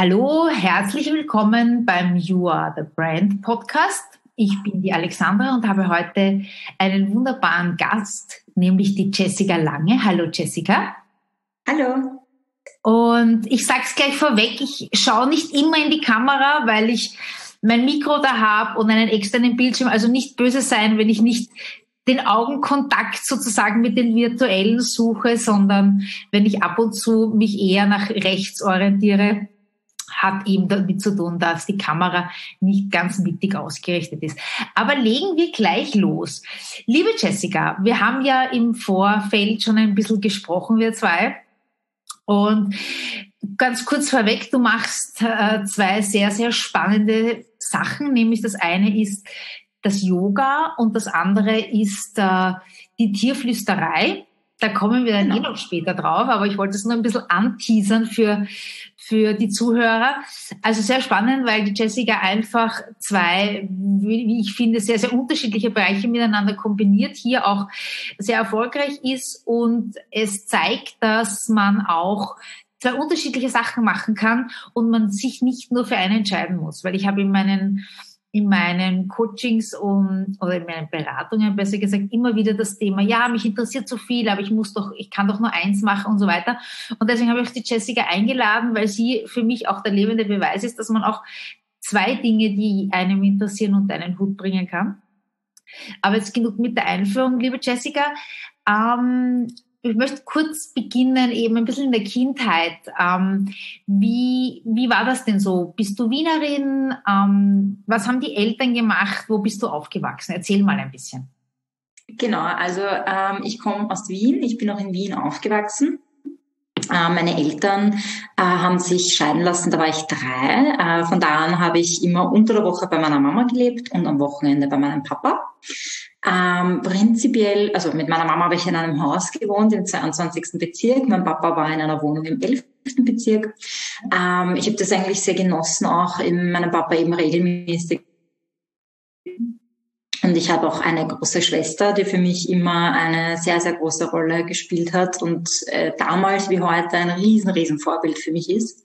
Hallo, herzlich willkommen beim You Are the Brand Podcast. Ich bin die Alexandra und habe heute einen wunderbaren Gast, nämlich die Jessica Lange. Hallo Jessica. Hallo. Und ich sage es gleich vorweg, ich schaue nicht immer in die Kamera, weil ich mein Mikro da habe und einen externen Bildschirm. Also nicht böse sein, wenn ich nicht den Augenkontakt sozusagen mit den virtuellen suche, sondern wenn ich ab und zu mich eher nach rechts orientiere hat eben damit zu tun, dass die Kamera nicht ganz mittig ausgerichtet ist. Aber legen wir gleich los. Liebe Jessica, wir haben ja im Vorfeld schon ein bisschen gesprochen, wir zwei. Und ganz kurz vorweg, du machst äh, zwei sehr, sehr spannende Sachen, nämlich das eine ist das Yoga und das andere ist äh, die Tierflüsterei. Da kommen wir dann genau. eh noch später drauf, aber ich wollte es nur ein bisschen anteasern für, für die Zuhörer. Also sehr spannend, weil die Jessica einfach zwei, wie ich finde, sehr, sehr unterschiedliche Bereiche miteinander kombiniert, hier auch sehr erfolgreich ist und es zeigt, dass man auch zwei unterschiedliche Sachen machen kann und man sich nicht nur für eine entscheiden muss, weil ich habe in meinen in meinen Coachings und, oder in meinen Beratungen besser gesagt immer wieder das Thema, ja, mich interessiert so viel, aber ich muss doch, ich kann doch nur eins machen und so weiter. Und deswegen habe ich die Jessica eingeladen, weil sie für mich auch der lebende Beweis ist, dass man auch zwei Dinge, die einem interessieren, unter einen Hut bringen kann. Aber jetzt genug mit der Einführung, liebe Jessica. Ähm, ich möchte kurz beginnen, eben ein bisschen in der Kindheit. Ähm, wie, wie war das denn so? Bist du Wienerin? Ähm, was haben die Eltern gemacht? Wo bist du aufgewachsen? Erzähl mal ein bisschen. Genau, also ähm, ich komme aus Wien. Ich bin auch in Wien aufgewachsen. Äh, meine Eltern äh, haben sich scheiden lassen, da war ich drei. Äh, von da an habe ich immer unter der Woche bei meiner Mama gelebt und am Wochenende bei meinem Papa. Ähm, prinzipiell, also mit meiner Mama habe ich in einem Haus gewohnt im 22. Bezirk. Mein Papa war in einer Wohnung im 11. Bezirk. Ähm, ich habe das eigentlich sehr genossen, auch in meinem Papa eben regelmäßig. Und ich habe auch eine große Schwester, die für mich immer eine sehr, sehr große Rolle gespielt hat und äh, damals wie heute ein riesen, riesen Vorbild für mich ist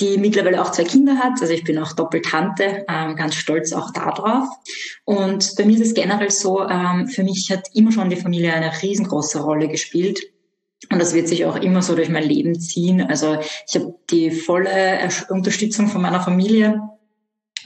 die mittlerweile auch zwei Kinder hat. Also ich bin auch Doppeltante, ähm, ganz stolz auch darauf. Und bei mir ist es generell so, ähm, für mich hat immer schon die Familie eine riesengroße Rolle gespielt. Und das wird sich auch immer so durch mein Leben ziehen. Also ich habe die volle Unterstützung von meiner Familie.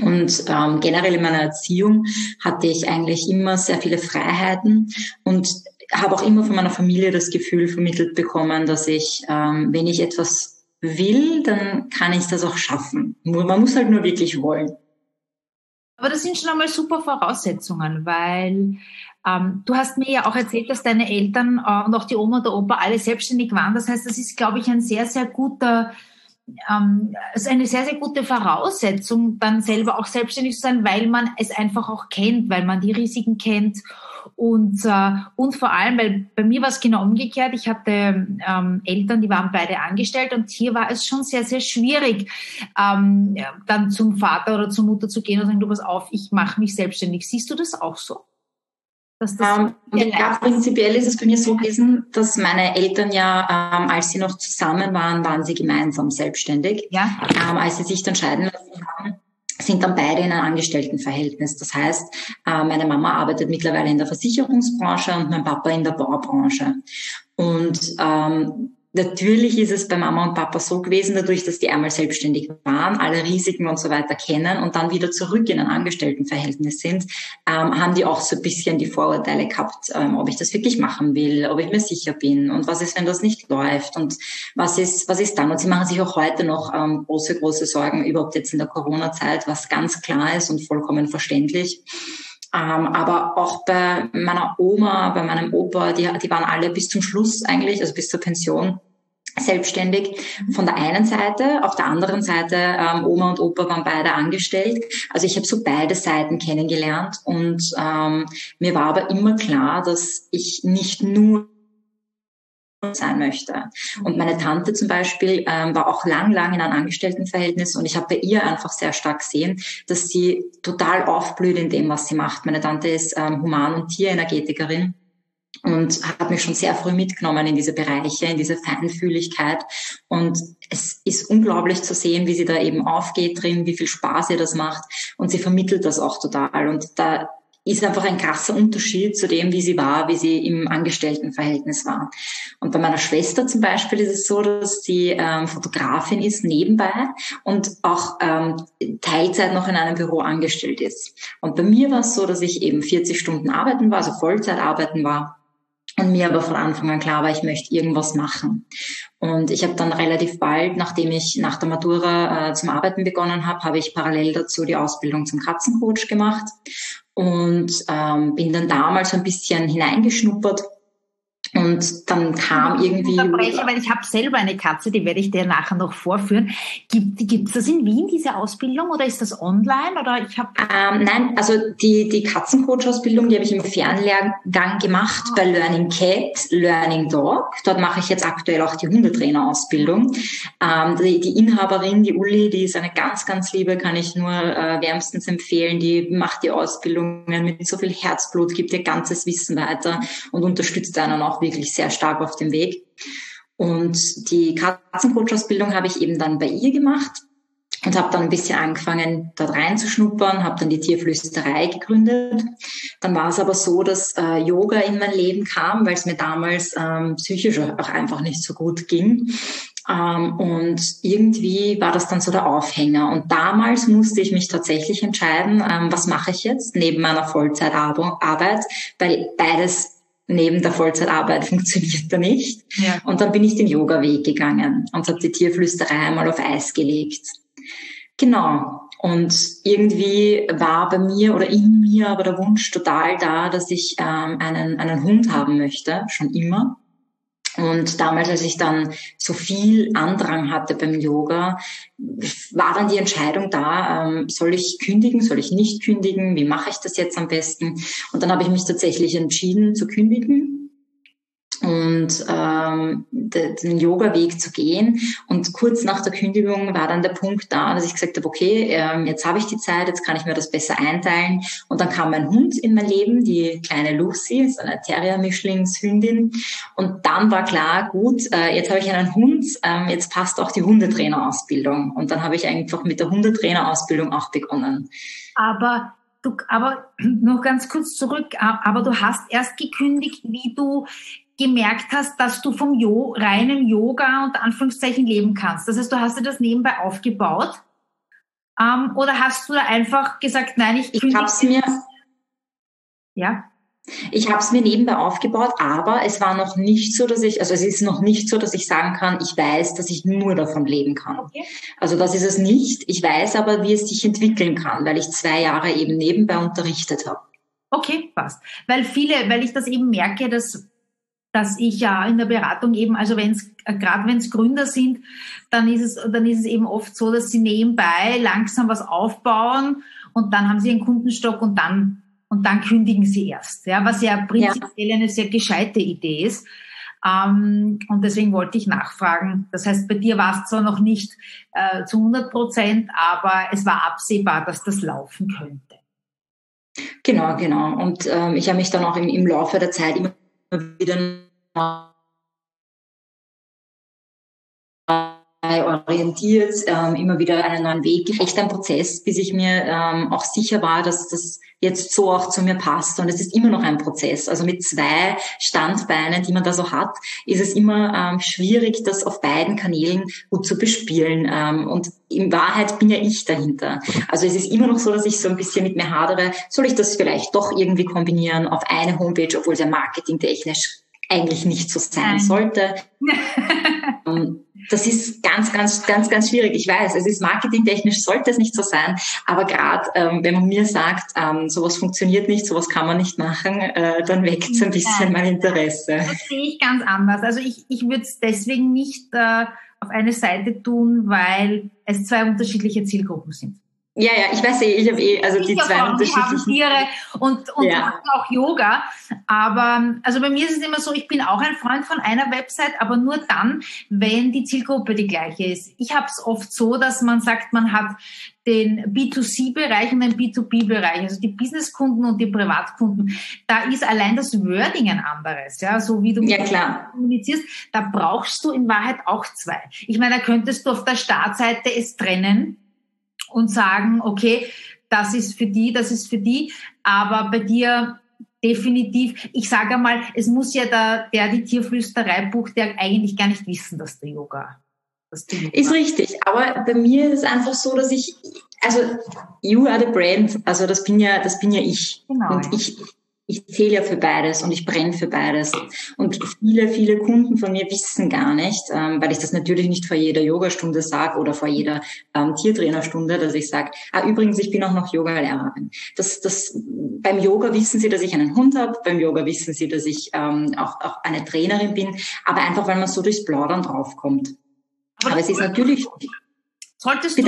Und ähm, generell in meiner Erziehung hatte ich eigentlich immer sehr viele Freiheiten und habe auch immer von meiner Familie das Gefühl vermittelt bekommen, dass ich, ähm, wenn ich etwas will, dann kann ich das auch schaffen. Man muss halt nur wirklich wollen. Aber das sind schon einmal super Voraussetzungen, weil ähm, du hast mir ja auch erzählt, dass deine Eltern äh, und auch die Oma und der Opa alle selbstständig waren. Das heißt, das ist, glaube ich, ein sehr, sehr guter, ähm, ist eine sehr, sehr gute Voraussetzung, dann selber auch selbstständig zu sein, weil man es einfach auch kennt, weil man die Risiken kennt und, äh, und vor allem, weil bei mir war es genau umgekehrt. Ich hatte ähm, Eltern, die waren beide angestellt und hier war es schon sehr, sehr schwierig, ähm, dann zum Vater oder zur Mutter zu gehen und sagen, du pass auf, ich mache mich selbstständig. Siehst du das auch so? Dass das um, ähm, ja, prinzipiell ist es bei mir so gewesen, dass meine Eltern ja, ähm, als sie noch zusammen waren, waren sie gemeinsam selbstständig. Ja. Ähm, als sie sich dann scheiden lassen haben, sind dann beide in einem Angestelltenverhältnis. Das heißt, äh, meine Mama arbeitet mittlerweile in der Versicherungsbranche und mein Papa in der Baubranche. Und ähm, Natürlich ist es bei Mama und Papa so gewesen, dadurch, dass die einmal selbstständig waren, alle Risiken und so weiter kennen und dann wieder zurück in ein Angestelltenverhältnis sind, ähm, haben die auch so ein bisschen die Vorurteile gehabt, ähm, ob ich das wirklich machen will, ob ich mir sicher bin und was ist, wenn das nicht läuft und was ist, was ist dann? Und sie machen sich auch heute noch ähm, große, große Sorgen, überhaupt jetzt in der Corona-Zeit, was ganz klar ist und vollkommen verständlich. Ähm, aber auch bei meiner Oma, bei meinem Opa, die, die waren alle bis zum Schluss eigentlich, also bis zur Pension, selbstständig von der einen Seite, auf der anderen Seite ähm, Oma und Opa waren beide angestellt. Also ich habe so beide Seiten kennengelernt und ähm, mir war aber immer klar, dass ich nicht nur sein möchte. Und meine Tante zum Beispiel ähm, war auch lang, lang in einem Angestelltenverhältnis und ich habe bei ihr einfach sehr stark gesehen, dass sie total aufblüht in dem, was sie macht. Meine Tante ist ähm, Human- und Tierenergetikerin und hat mich schon sehr früh mitgenommen in diese Bereiche, in diese Feinfühligkeit. Und es ist unglaublich zu sehen, wie sie da eben aufgeht drin, wie viel Spaß ihr das macht. Und sie vermittelt das auch total. Und da ist einfach ein krasser Unterschied zu dem, wie sie war, wie sie im Angestelltenverhältnis war. Und bei meiner Schwester zum Beispiel ist es so, dass sie ähm, Fotografin ist nebenbei und auch ähm, Teilzeit noch in einem Büro angestellt ist. Und bei mir war es so, dass ich eben 40 Stunden arbeiten war, also Vollzeit arbeiten war und mir aber von Anfang an klar war, ich möchte irgendwas machen. Und ich habe dann relativ bald, nachdem ich nach der Matura äh, zum Arbeiten begonnen habe, habe ich parallel dazu die Ausbildung zum Katzencoach gemacht und ähm, bin dann damals ein bisschen hineingeschnuppert und dann kam irgendwie. Unterbreche, weil ich habe selber eine Katze, die werde ich dir nachher noch vorführen. Gibt es das in Wien, diese Ausbildung, oder ist das online? Oder ich hab ähm, nein, also die, die Katzencoach-Ausbildung, die habe ich im Fernlehrgang gemacht oh. bei Learning Cat, Learning Dog. Dort mache ich jetzt aktuell auch die Hundetrainer-Ausbildung. Ähm, die, die Inhaberin, die Uli, die ist eine ganz, ganz liebe, kann ich nur äh, wärmstens empfehlen. Die macht die Ausbildungen mit so viel Herzblut, gibt ihr ganzes Wissen weiter und unterstützt einen auch wirklich sehr stark auf dem Weg. Und die Katzencoach-Ausbildung habe ich eben dann bei ihr gemacht und habe dann ein bisschen angefangen, dort reinzuschnuppern, habe dann die Tierflüsterei gegründet. Dann war es aber so, dass äh, Yoga in mein Leben kam, weil es mir damals ähm, psychisch auch einfach nicht so gut ging. Ähm, und irgendwie war das dann so der Aufhänger. Und damals musste ich mich tatsächlich entscheiden, ähm, was mache ich jetzt neben meiner Vollzeitarbeit, weil beides neben der Vollzeitarbeit funktioniert da nicht. Ja. Und dann bin ich den Yoga-Weg gegangen und habe die Tierflüsterei einmal auf Eis gelegt. Genau. Und irgendwie war bei mir oder in mir aber der Wunsch total da, dass ich ähm, einen, einen Hund haben möchte, schon immer. Und damals, als ich dann so viel Andrang hatte beim Yoga, war dann die Entscheidung da, ähm, soll ich kündigen, soll ich nicht kündigen, wie mache ich das jetzt am besten? Und dann habe ich mich tatsächlich entschieden zu kündigen und ähm, den Yoga-Weg zu gehen. Und kurz nach der Kündigung war dann der Punkt da, dass ich gesagt habe, okay, ähm, jetzt habe ich die Zeit, jetzt kann ich mir das besser einteilen. Und dann kam mein Hund in mein Leben, die kleine Lucy, ist eine Terrier-Mischlingshündin. Und dann war klar, gut, äh, jetzt habe ich einen Hund, ähm, jetzt passt auch die Hundetrainerausbildung. Und dann habe ich einfach mit der Hundetrainerausbildung auch begonnen. Aber Du, aber noch ganz kurz zurück, aber du hast erst gekündigt, wie du gemerkt hast, dass du vom jo reinen Yoga und Anführungszeichen leben kannst. Das heißt, du hast dir das nebenbei aufgebaut? Ähm, oder hast du da einfach gesagt, nein, ich Ich hab's mir. Ja. Ich habe es mir nebenbei aufgebaut, aber es war noch nicht so, dass ich, also es ist noch nicht so, dass ich sagen kann, ich weiß, dass ich nur davon leben kann. Okay. Also das ist es nicht. Ich weiß aber, wie es sich entwickeln kann, weil ich zwei Jahre eben nebenbei unterrichtet habe. Okay, passt. Weil viele, weil ich das eben merke, dass dass ich ja in der Beratung eben, also wenn es äh, gerade wenn es Gründer sind, dann ist es dann ist es eben oft so, dass sie nebenbei langsam was aufbauen und dann haben sie einen Kundenstock und dann und dann kündigen sie erst, ja, was ja prinzipiell ja. eine sehr gescheite Idee ist. Ähm, und deswegen wollte ich nachfragen. Das heißt, bei dir war es zwar noch nicht äh, zu 100 Prozent, aber es war absehbar, dass das laufen könnte. Genau, genau. Und ähm, ich habe mich dann auch im, im Laufe der Zeit immer wieder orientiert, ähm, immer wieder einen neuen Weg. Echt ein Prozess, bis ich mir ähm, auch sicher war, dass das jetzt so auch zu mir passt. Und es ist immer noch ein Prozess. Also mit zwei Standbeinen, die man da so hat, ist es immer ähm, schwierig, das auf beiden Kanälen gut zu bespielen. Ähm, und in Wahrheit bin ja ich dahinter. Also es ist immer noch so, dass ich so ein bisschen mit mir hadere, soll ich das vielleicht doch irgendwie kombinieren auf eine Homepage, obwohl es ja marketingtechnisch eigentlich nicht so sein sollte. Das ist ganz, ganz, ganz, ganz schwierig. Ich weiß, es ist marketingtechnisch, sollte es nicht so sein. Aber gerade ähm, wenn man mir sagt, ähm, sowas funktioniert nicht, sowas kann man nicht machen, äh, dann weckt es ein bisschen mein Interesse. Das sehe ich ganz anders. Also ich, ich würde es deswegen nicht äh, auf eine Seite tun, weil es zwei unterschiedliche Zielgruppen sind. Ja, ja, ich weiß eh, ich habe eh, also die zwei Frauen, unterschiedlichen. Die haben Tiere und, und ja. auch Yoga. Aber also bei mir ist es immer so, ich bin auch ein Freund von einer Website, aber nur dann, wenn die Zielgruppe die gleiche ist. Ich habe es oft so, dass man sagt, man hat den B2C-Bereich und den B2B-Bereich, also die Businesskunden und die Privatkunden. Da ist allein das Wording ein anderes, ja, so wie du ja, klar. kommunizierst. Da brauchst du in Wahrheit auch zwei. Ich meine, da könntest du auf der Startseite es trennen und sagen, okay, das ist für die, das ist für die, aber bei dir definitiv, ich sage einmal, es muss ja der, der die Tierflüsterei bucht, der eigentlich gar nicht wissen, dass der Yoga. Dass der Yoga ist richtig, aber bei mir ist es einfach so, dass ich, also you are the brand, also das bin ja, das bin ja ich. Genau. Und ich, ich zähle ja für beides und ich brenne für beides. Und viele, viele Kunden von mir wissen gar nicht, ähm, weil ich das natürlich nicht vor jeder Yogastunde sage oder vor jeder ähm, Tiertrainerstunde, dass ich sage, ah, übrigens, ich bin auch noch Yogalehrerin. Das, das, beim Yoga wissen sie, dass ich einen Hund habe, beim Yoga wissen sie, dass ich ähm, auch, auch eine Trainerin bin, aber einfach, weil man so durchs Plaudern draufkommt. Aber, aber es ist natürlich Solltest du,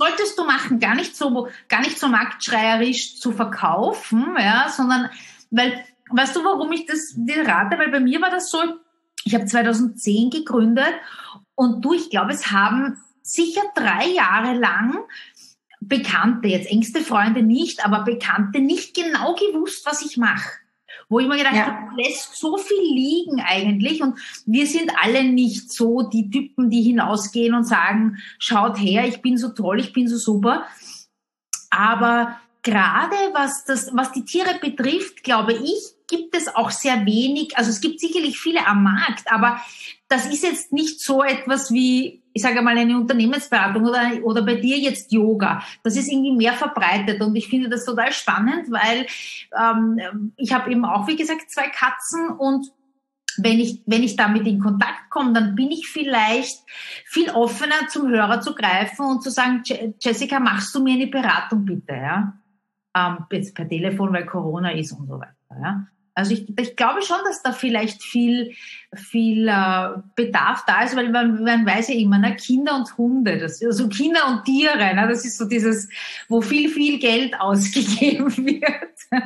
solltest du machen, gar nicht so, gar nicht so marktschreierisch zu verkaufen, ja, sondern, weil, weißt du, warum ich das dir rate? Weil bei mir war das so, ich habe 2010 gegründet und du, ich glaube, es haben sicher drei Jahre lang Bekannte, jetzt engste Freunde nicht, aber Bekannte nicht genau gewusst, was ich mache wo ich mir gedacht ja. habe, lässt so viel liegen eigentlich und wir sind alle nicht so die Typen, die hinausgehen und sagen, schaut her, ich bin so toll, ich bin so super. Aber gerade was das, was die Tiere betrifft, glaube ich, gibt es auch sehr wenig, also es gibt sicherlich viele am Markt, aber das ist jetzt nicht so etwas wie, ich sage mal, eine Unternehmensberatung oder, oder bei dir jetzt Yoga. Das ist irgendwie mehr verbreitet und ich finde das total spannend, weil ähm, ich habe eben auch, wie gesagt, zwei Katzen und wenn ich, wenn ich damit in Kontakt komme, dann bin ich vielleicht viel offener zum Hörer zu greifen und zu sagen, Jessica, machst du mir eine Beratung bitte, ja? Ähm, jetzt per Telefon, weil Corona ist und so weiter, ja? Also ich, ich glaube schon, dass da vielleicht viel, viel äh, Bedarf da ist, weil man, man weiß ja immer, ne, Kinder und Hunde, das, also Kinder und Tiere, ne, das ist so dieses, wo viel, viel Geld ausgegeben wird.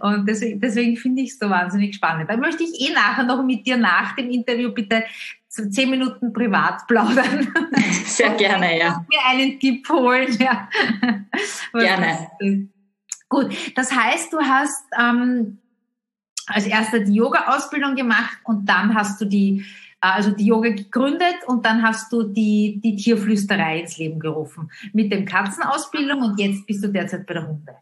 Und deswegen, deswegen finde ich es so wahnsinnig spannend. Da möchte ich eh nachher noch mit dir nach dem Interview bitte zehn Minuten privat plaudern. Sehr gerne, ja. Mir einen Tipp holen, ja. Gerne. Gut, das heißt, du hast ähm, als erster die Yoga-Ausbildung gemacht und dann hast du die, äh, also die Yoga gegründet und dann hast du die, die Tierflüsterei ins Leben gerufen mit dem Katzenausbildung und jetzt bist du derzeit bei der Hunde.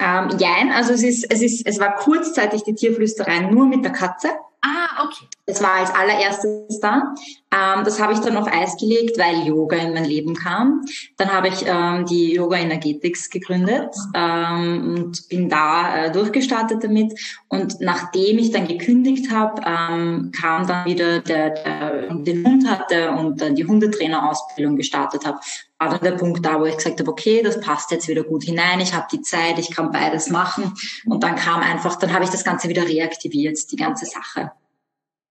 Ähm, jein, also es ist, es ist, es war kurzzeitig die Tierflüsterei nur mit der Katze. Ah, okay. Das war als allererstes da. Ähm, das habe ich dann auf Eis gelegt, weil Yoga in mein Leben kam. Dann habe ich ähm, die Yoga Energetics gegründet ähm, und bin da äh, durchgestartet damit. Und nachdem ich dann gekündigt habe, ähm, kam dann wieder der, der den Hund hatte und dann die Hundetrainerausbildung gestartet habe. War dann der Punkt da, wo ich gesagt habe, okay, das passt jetzt wieder gut hinein. Ich habe die Zeit, ich kann beides machen. Und dann kam einfach, dann habe ich das Ganze wieder reaktiviert, die ganze Sache.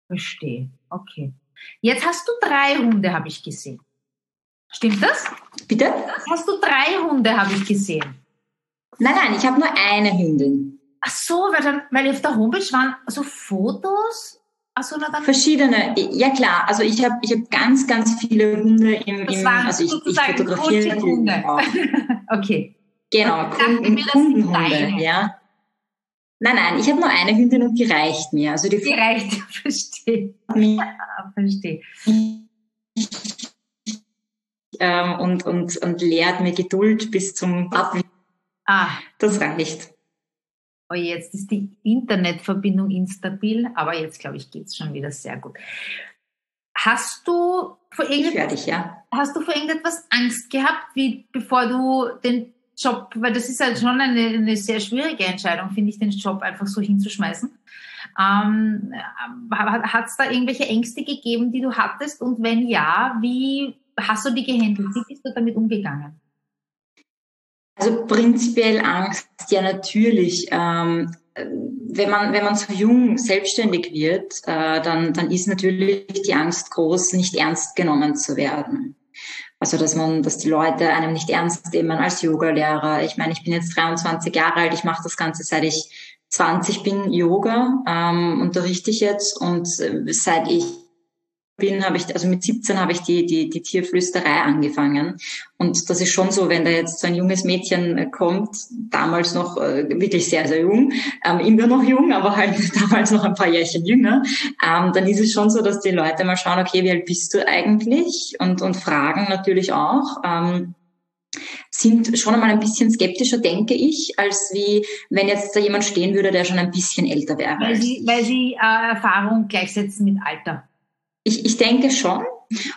Verstehe. Okay. Jetzt hast du drei Hunde, habe ich gesehen. Stimmt das? Bitte? Hast du drei Hunde, habe ich gesehen. Nein, nein, ich habe nur eine Hündin. Ach so, weil, dann, weil auf der Homepage waren so Fotos. So, Verschiedene, ja klar. Also ich habe ich hab ganz, ganz viele Hunde im, im also ich, ich fotografiere Hunde. okay. Genau, Kunden, Kundenhunde, ja. Nein, nein, ich habe nur eine Hündin und die reicht mir. Also die, die reicht, verstehe. Ja, verstehe. Ähm, und, und, und lehrt mir Geduld bis zum Abwischen. Ah. Das reicht. Oh, jetzt ist die Internetverbindung instabil, aber jetzt glaube ich geht es schon wieder sehr gut. Hast du vor irgendetwas, ja. hast du vor irgendetwas Angst gehabt, wie bevor du den Job, weil das ist halt schon eine, eine sehr schwierige Entscheidung, finde ich, den Job einfach so hinzuschmeißen. Ähm, Hat es da irgendwelche Ängste gegeben, die du hattest? Und wenn ja, wie hast du die gehandelt? Wie bist du damit umgegangen? Also prinzipiell Angst, ja natürlich. Ähm, wenn man, wenn man so jung selbstständig wird, äh, dann, dann ist natürlich die Angst groß, nicht ernst genommen zu werden. Also, dass man, dass die Leute einem nicht ernst nehmen als Yogalehrer. Ich meine, ich bin jetzt 23 Jahre alt, ich mache das Ganze seit ich 20 bin Yoga, ähm, unterrichte ich jetzt und äh, seit ich bin, habe ich, also mit 17 habe ich die, die, die Tierflüsterei angefangen. Und das ist schon so, wenn da jetzt so ein junges Mädchen äh, kommt, damals noch äh, wirklich sehr, sehr jung, ähm, immer noch jung, aber halt damals noch ein paar Jährchen jünger, ähm, dann ist es schon so, dass die Leute mal schauen, okay, wie alt bist du eigentlich? Und, und fragen natürlich auch. Ähm, sind schon einmal ein bisschen skeptischer, denke ich, als wie wenn jetzt da jemand stehen würde, der schon ein bisschen älter wäre. Weil sie, weil sie äh, Erfahrung gleichsetzen mit Alter. Ich, ich denke schon.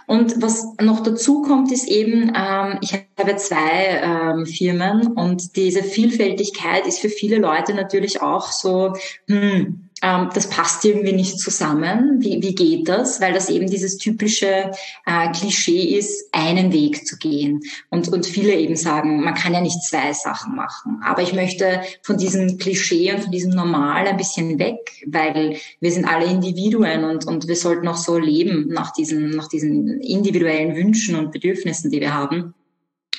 Und was noch dazu kommt, ist eben, ähm, ich habe zwei ähm, Firmen und diese Vielfältigkeit ist für viele Leute natürlich auch so, hm, ähm, das passt irgendwie nicht zusammen. Wie, wie geht das? Weil das eben dieses typische äh, Klischee ist, einen Weg zu gehen. Und, und viele eben sagen, man kann ja nicht zwei Sachen machen. Aber ich möchte von diesem Klischee und von diesem Normal ein bisschen weg, weil wir sind alle Individuen und, und wir sollten auch so leben nach diesen, nach diesen individuellen Wünschen und Bedürfnissen, die wir haben.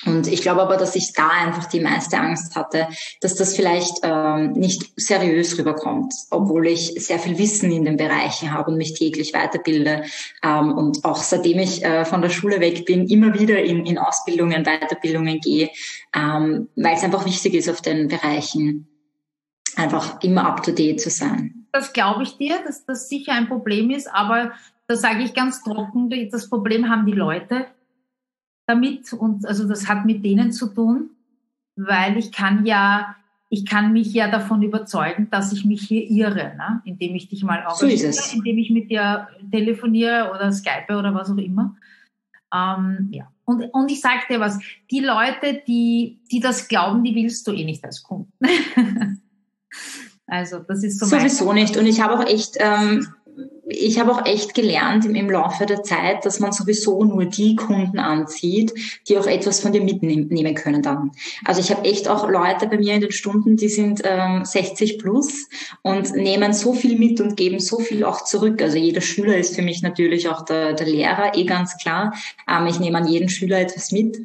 Und ich glaube aber, dass ich da einfach die meiste Angst hatte, dass das vielleicht ähm, nicht seriös rüberkommt, obwohl ich sehr viel Wissen in den Bereichen habe und mich täglich weiterbilde. Ähm, und auch seitdem ich äh, von der Schule weg bin, immer wieder in, in Ausbildungen, Weiterbildungen gehe, ähm, weil es einfach wichtig ist, auf den Bereichen einfach immer up-to-date zu sein. Das glaube ich dir, dass das sicher ein Problem ist, aber da sage ich ganz trocken, das Problem haben die Leute damit und also das hat mit denen zu tun, weil ich kann ja, ich kann mich ja davon überzeugen, dass ich mich hier irre, ne? indem ich dich mal auch, so indem ich mit dir telefoniere oder Skype oder was auch immer. Ähm, ja. Und, und ich sage dir was, die Leute, die, die das glauben, die willst du eh nicht als Kunden. also das ist so Sowieso nicht. Und ich habe auch echt ähm, ich habe auch echt gelernt im, im, Laufe der Zeit, dass man sowieso nur die Kunden anzieht, die auch etwas von dir mitnehmen können dann. Also ich habe echt auch Leute bei mir in den Stunden, die sind ähm, 60 plus und nehmen so viel mit und geben so viel auch zurück. Also jeder Schüler ist für mich natürlich auch der, der Lehrer, eh ganz klar. Ähm, ich nehme an jeden Schüler etwas mit.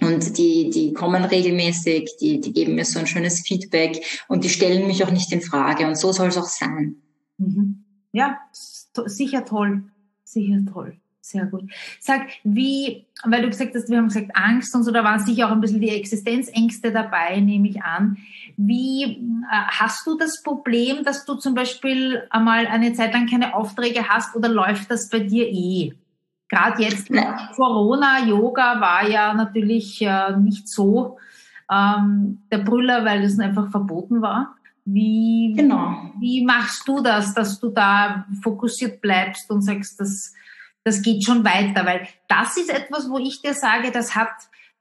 Und die, die kommen regelmäßig, die, die geben mir so ein schönes Feedback und die stellen mich auch nicht in Frage. Und so soll es auch sein. Mhm ja, sicher toll, sicher toll. Sehr gut. Sag, wie, weil du gesagt hast, wir haben gesagt Angst und so, da waren sicher auch ein bisschen die Existenzängste dabei, nehme ich an. Wie äh, hast du das Problem, dass du zum Beispiel einmal eine Zeit lang keine Aufträge hast oder läuft das bei dir eh? Gerade jetzt Corona, Yoga war ja natürlich äh, nicht so ähm, der Brüller, weil es einfach verboten war. Wie, genau. wie machst du das, dass du da fokussiert bleibst und sagst, das, das geht schon weiter? Weil das ist etwas, wo ich dir sage, das hat,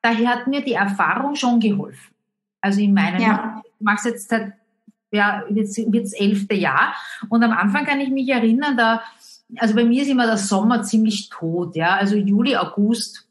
daher hat mir die Erfahrung schon geholfen. Also in meinem, ja. ich mache jetzt seit, ja, jetzt wird's elfte Jahr. Und am Anfang kann ich mich erinnern, da, also bei mir ist immer der Sommer ziemlich tot, ja. Also Juli, August,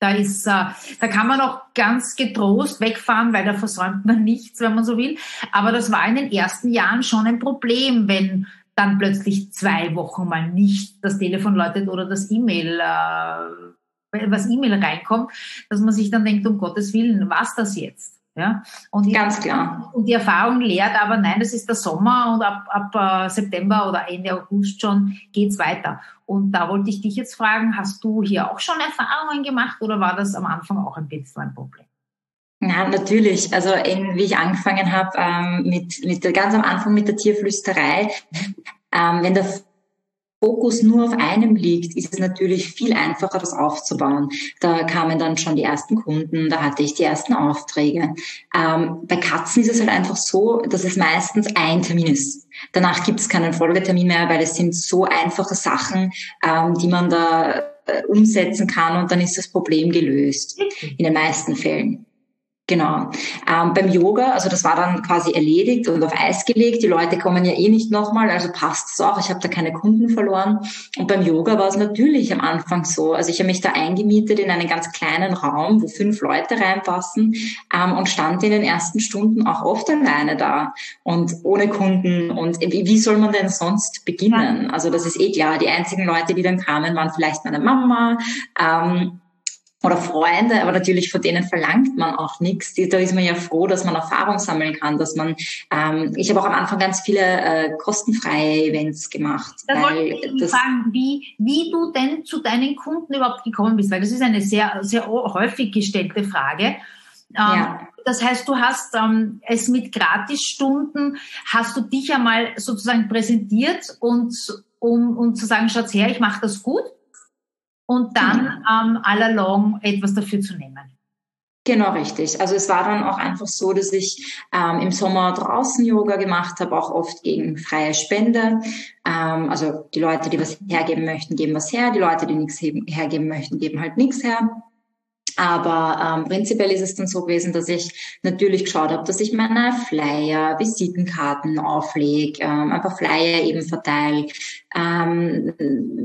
da ist, äh, da kann man auch ganz getrost wegfahren, weil da versäumt man nichts, wenn man so will. Aber das war in den ersten Jahren schon ein Problem, wenn dann plötzlich zwei Wochen mal nicht das Telefon läutet oder das E-Mail, äh, was E-Mail reinkommt, dass man sich dann denkt, um Gottes Willen, was das jetzt? Ja? Und Ganz klar. Und die Erfahrung lehrt aber, nein, das ist der Sommer und ab, ab äh, September oder Ende August schon geht's weiter. Und da wollte ich dich jetzt fragen, hast du hier auch schon Erfahrungen gemacht oder war das am Anfang auch ein bisschen ein Problem? Ja, natürlich. Also in, wie ich angefangen habe, ähm, mit, mit ganz am Anfang mit der Tierflüsterei, ähm, wenn der Fokus nur auf einem liegt, ist es natürlich viel einfacher, das aufzubauen. Da kamen dann schon die ersten Kunden, da hatte ich die ersten Aufträge. Ähm, bei Katzen ist es halt einfach so, dass es meistens ein Termin ist. Danach gibt es keinen Folgetermin mehr, weil es sind so einfache Sachen, ähm, die man da äh, umsetzen kann und dann ist das Problem gelöst. In den meisten Fällen. Genau. Ähm, beim Yoga, also das war dann quasi erledigt und auf Eis gelegt. Die Leute kommen ja eh nicht nochmal, also passt es auch. Ich habe da keine Kunden verloren. Und beim Yoga war es natürlich am Anfang so. Also ich habe mich da eingemietet in einen ganz kleinen Raum, wo fünf Leute reinpassen ähm, und stand in den ersten Stunden auch oft alleine da und ohne Kunden. Und wie, soll man denn sonst beginnen? Also das ist eh klar. Die einzigen Leute, die dann kamen, waren vielleicht meine Mama. Ähm, oder Freunde, aber natürlich von denen verlangt man auch nichts. Da ist man ja froh, dass man Erfahrung sammeln kann, dass man. Ähm, ich habe auch am Anfang ganz viele äh, kostenfreie Events gemacht. Da wollte ich das fragen, wie wie du denn zu deinen Kunden überhaupt gekommen bist, weil das ist eine sehr sehr häufig gestellte Frage. Ähm, ja. Das heißt, du hast ähm, es mit Gratisstunden, hast du dich einmal sozusagen präsentiert und um, um zu sagen, schaut her, ich mache das gut und dann mhm. ähm, all along etwas dafür zu nehmen. Genau, richtig. Also es war dann auch einfach so, dass ich ähm, im Sommer draußen Yoga gemacht habe, auch oft gegen freie Spende. Ähm, also die Leute, die was hergeben möchten, geben was her. Die Leute, die nichts hergeben möchten, geben halt nichts her. Aber ähm, prinzipiell ist es dann so gewesen, dass ich natürlich geschaut habe, dass ich meine Flyer, Visitenkarten auflege, ähm, einfach Flyer eben verteile. Ähm,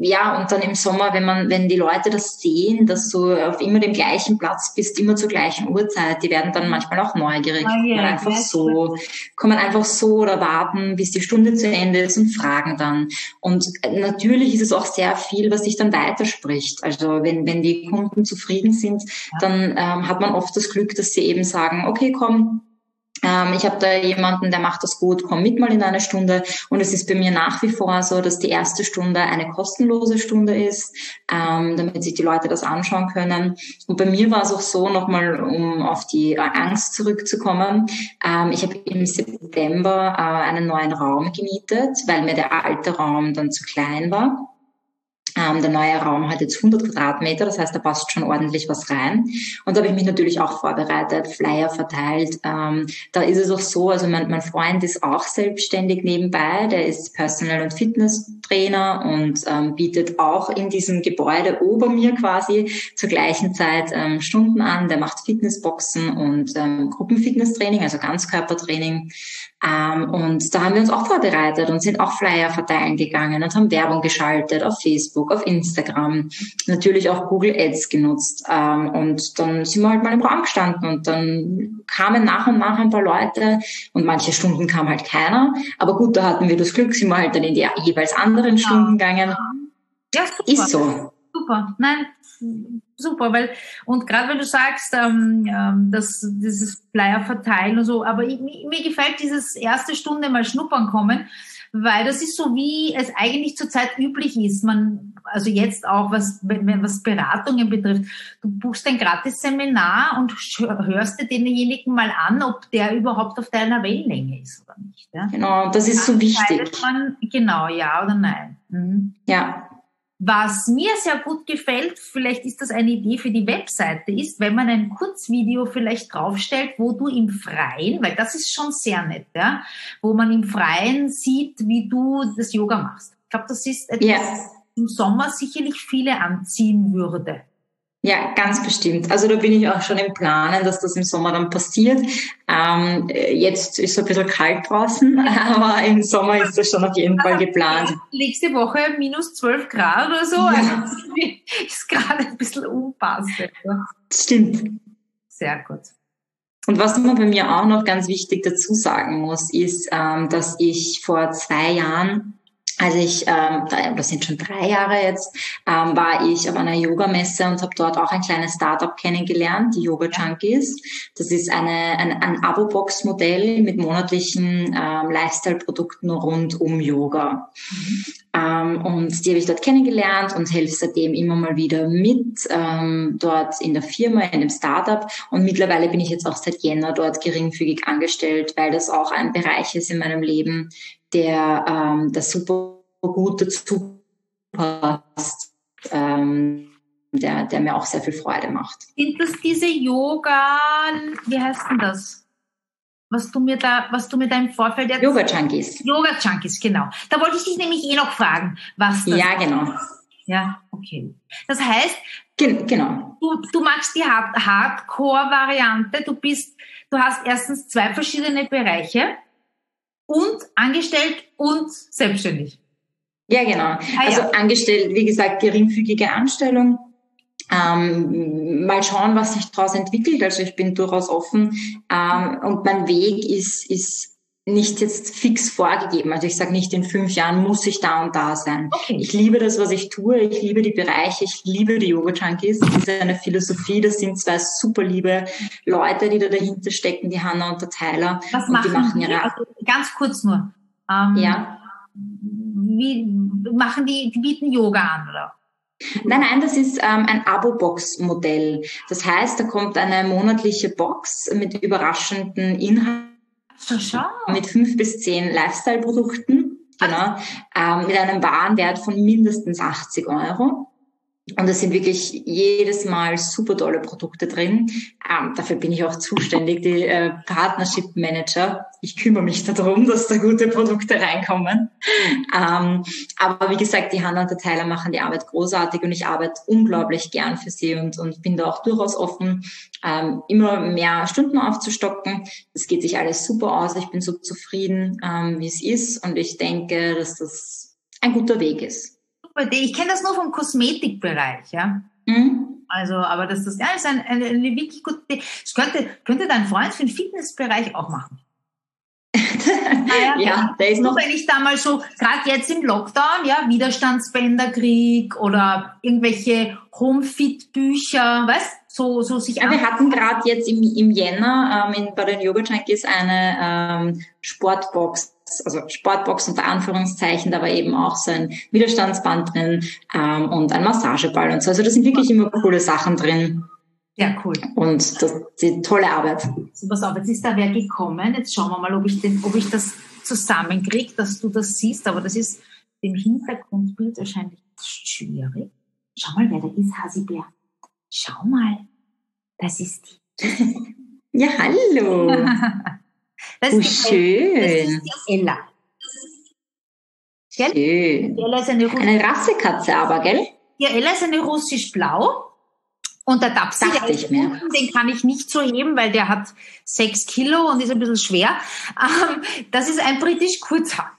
ja, und dann im Sommer, wenn man, wenn die Leute das sehen, dass du auf immer dem gleichen Platz bist, immer zur gleichen Uhrzeit, die werden dann manchmal auch neugierig, oh, yeah, einfach so, kommen einfach so oder warten, bis die Stunde zu Ende ist und fragen dann. Und natürlich ist es auch sehr viel, was sich dann weiterspricht. Also wenn, wenn die Kunden zufrieden sind, dann ähm, hat man oft das Glück, dass sie eben sagen, okay, komm, ich habe da jemanden, der macht das gut, komm mit mal in eine Stunde. Und es ist bei mir nach wie vor so, dass die erste Stunde eine kostenlose Stunde ist, ähm, damit sich die Leute das anschauen können. Und bei mir war es auch so, nochmal um auf die Angst zurückzukommen. Ähm, ich habe im September äh, einen neuen Raum gemietet, weil mir der alte Raum dann zu klein war. Ähm, der neue Raum hat jetzt 100 Quadratmeter, das heißt, da passt schon ordentlich was rein. Und da habe ich mich natürlich auch vorbereitet, Flyer verteilt. Ähm, da ist es auch so, also mein, mein Freund ist auch selbstständig nebenbei, der ist Personal- und Fitness-Trainer und ähm, bietet auch in diesem Gebäude ober mir quasi zur gleichen Zeit ähm, Stunden an. Der macht Fitnessboxen und ähm, Gruppenfitnesstraining, also Ganzkörpertraining. Ähm, und da haben wir uns auch vorbereitet und sind auch Flyer verteilen gegangen und haben Werbung geschaltet auf Facebook, auf Instagram, natürlich auch Google Ads genutzt. Ähm, und dann sind wir halt mal im Raum gestanden und dann kamen nach und nach ein paar Leute und manche Stunden kam halt keiner. Aber gut, da hatten wir das Glück, sind wir halt dann in die jeweils anderen Stunden gegangen. Ja, super. Ist so. Super. Nein, super, weil, und gerade wenn du sagst, ähm, ähm, dass dieses Flyer verteilen und so, aber ich, mir gefällt dieses erste Stunde mal schnuppern kommen, weil das ist so, wie es eigentlich zurzeit üblich ist. Man, also jetzt auch, was, was Beratungen betrifft, du buchst ein gratis Seminar und hörst dir denjenigen mal an, ob der überhaupt auf deiner Wellenlänge ist oder nicht. Ja? Genau, das ist so wichtig. Man, genau, ja oder nein. Mhm. Ja, was mir sehr gut gefällt, vielleicht ist das eine Idee für die Webseite, ist, wenn man ein Kurzvideo vielleicht draufstellt, wo du im Freien, weil das ist schon sehr nett, ja, wo man im Freien sieht, wie du das Yoga machst. Ich glaube, das ist etwas, yes. im Sommer sicherlich viele anziehen würde. Ja, ganz bestimmt. Also da bin ich auch schon im Planen, dass das im Sommer dann passiert. Ähm, jetzt ist es ein bisschen kalt draußen, aber im Sommer ist das schon auf jeden Fall geplant. Nächste Woche minus 12 Grad oder so. Ja. Also ist gerade ein bisschen unpassend. Stimmt. Sehr gut. Und was man bei mir auch noch ganz wichtig dazu sagen muss, ist, ähm, dass ich vor zwei Jahren also ich, ähm, das sind schon drei Jahre jetzt, ähm, war ich auf einer Yoga-Messe und habe dort auch ein kleines Startup kennengelernt, die Yoga Junkies. Das ist eine, ein, ein Abo-Box-Modell mit monatlichen ähm, Lifestyle-Produkten rund um Yoga. Mhm. Ähm, und die habe ich dort kennengelernt und helfe seitdem immer mal wieder mit ähm, dort in der Firma, in dem Startup. Und mittlerweile bin ich jetzt auch seit Jänner dort geringfügig angestellt, weil das auch ein Bereich ist in meinem Leben, der ähm, das super gut dazu passt, ähm, der, der mir auch sehr viel Freude macht. Sind das diese Yoga, wie heißt denn das? Was du mir da, was du mir da im Vorfeld jetzt... Yoga Junkies. Yoga Junkies, genau. Da wollte ich dich nämlich eh noch fragen, was das Ja, genau. Ja, okay. Das heißt, Gen genau. Du, du magst die Hardcore-Variante. Du bist, du hast erstens zwei verschiedene Bereiche und angestellt und selbstständig. Ja, genau. Ah, also ja. angestellt, wie gesagt, geringfügige Anstellung. Ähm, mal schauen, was sich daraus entwickelt. Also ich bin durchaus offen. Ähm, und mein Weg ist, ist nicht jetzt fix vorgegeben. Also ich sage nicht, in fünf Jahren muss ich da und da sein. Okay. Ich liebe das, was ich tue. Ich liebe die Bereiche. Ich liebe die Yoga Junkies. Das ist eine Philosophie. Das sind zwei super liebe Leute, die da dahinter stecken, die Hanna und der Tyler. Was und machen die? Machen ihre also ganz kurz nur. Ähm, ja. Wie machen die, die bieten Yoga an, oder? Nein, nein, das ist ähm, ein Abo-Box-Modell. Das heißt, da kommt eine monatliche Box mit überraschenden Inhalten schau. Mit fünf bis zehn Lifestyle-Produkten, genau, ähm, mit einem Warenwert von mindestens 80 Euro. Und es sind wirklich jedes Mal super tolle Produkte drin. Ähm, dafür bin ich auch zuständig, die äh, Partnership Manager. Ich kümmere mich darum, dass da gute Produkte reinkommen. Ähm, aber wie gesagt, die Tyler machen die Arbeit großartig und ich arbeite unglaublich gern für sie und, und bin da auch durchaus offen, ähm, immer mehr Stunden aufzustocken. Es geht sich alles super aus. Ich bin so zufrieden, ähm, wie es ist und ich denke, dass das ein guter Weg ist super Idee. Ich kenne das nur vom Kosmetikbereich, ja. Mhm. Also, aber das, das ja, ist ein, eine, eine wirklich gute Idee. Das könnte, könnte dein Freund für den Fitnessbereich auch machen. naja, ja, der ist noch. Wenn ich da mal so, gerade jetzt im Lockdown, ja, Widerstandsbänderkrieg oder irgendwelche Home-Fit-Bücher, weißt so, so sich ja, Wir hatten gerade jetzt im, im Jänner ähm, in, bei den Yoga Junkies eine ähm, Sportbox also Sportbox unter Anführungszeichen, da war eben auch so ein Widerstandsband drin ähm, und ein Massageball und so. Also da sind wirklich immer coole Sachen drin. Ja, cool. Und das die tolle Arbeit. So, pass auf, jetzt ist da wer gekommen. Jetzt schauen wir mal, ob ich, den, ob ich das zusammenkriege, dass du das siehst. Aber das ist dem Hintergrundbild wahrscheinlich schwierig. Schau mal, wer da ist, Hasibär. Schau mal. Das ist die. ja, hallo. Das oh, schön. Das ist die Ella. Gell? Schön. Ella ist eine, eine Rassekatze aber, gell? Ja, Ella ist eine russisch-blau. Und der Dapsi, der ist unten, den kann ich nicht so heben, weil der hat sechs Kilo und ist ein bisschen schwer. Ähm, das ist ein britisch Kurzhaar.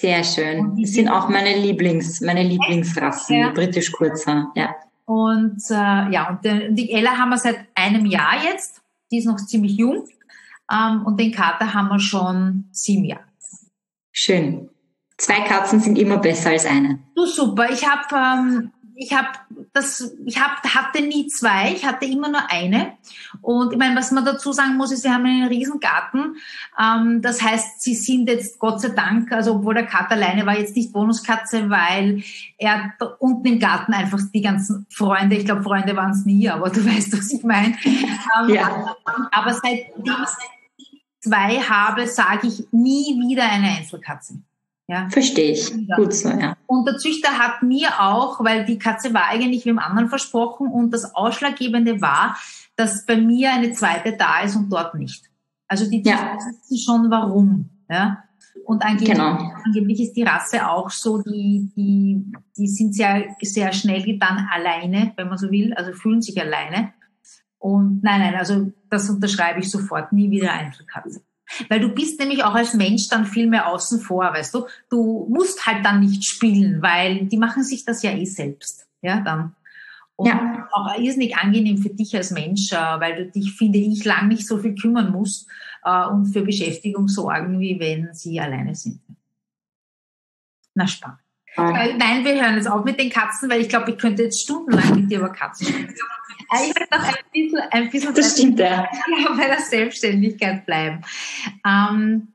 Sehr schön. Das sind auch meine Lieblings, meine Lieblingsrassen, ja. britisch Kurzhaar, ja. Und äh, ja, und die Ella haben wir seit einem Jahr jetzt. Die ist noch ziemlich jung. Ähm, und den Kater haben wir schon sieben Jahre. Schön. Zwei Katzen sind immer besser als eine. Du super. Ich habe ähm, ich habe das, ich hab, hatte nie zwei, ich hatte immer nur eine. Und ich meine, was man dazu sagen muss, ist, wir haben einen riesen Garten. Ähm, das heißt, sie sind jetzt Gott sei Dank, also obwohl der Kater alleine war, jetzt nicht Bonuskatze, weil er unten im Garten einfach die ganzen Freunde, ich glaube, Freunde waren es nie, aber du weißt, was ich meine. Ähm, ja. Aber seitdem zwei habe, sage ich nie wieder eine Einzelkatze. Ja. Verstehe ich. Gut so, ja. Und der Züchter hat mir auch, weil die Katze war eigentlich wie im anderen versprochen und das Ausschlaggebende war, dass bei mir eine zweite da ist und dort nicht. Also die ja. wissen schon warum. Ja. Und angeblich, genau. angeblich ist die Rasse auch so, die, die, die sind sehr, sehr schnell getan alleine, wenn man so will, also fühlen sich alleine. Und nein, nein, also das unterschreibe ich sofort, nie wieder Einzelkatze. Weil du bist nämlich auch als Mensch dann viel mehr außen vor, weißt du? Du musst halt dann nicht spielen, weil die machen sich das ja eh selbst. Ja, dann. Und ja. auch irrsinnig angenehm für dich als Mensch, äh, weil du dich, finde ich, lang nicht so viel kümmern musst äh, und für Beschäftigung sorgen, wie wenn sie alleine sind. Na, spannend. Äh, nein, wir hören jetzt auf mit den Katzen, weil ich glaube, ich könnte jetzt stundenlang mit dir über Katzen sprechen. Ich möchte noch ein bisschen, ein bisschen das stimmt, ja. bei der Selbstständigkeit bleiben. Ähm,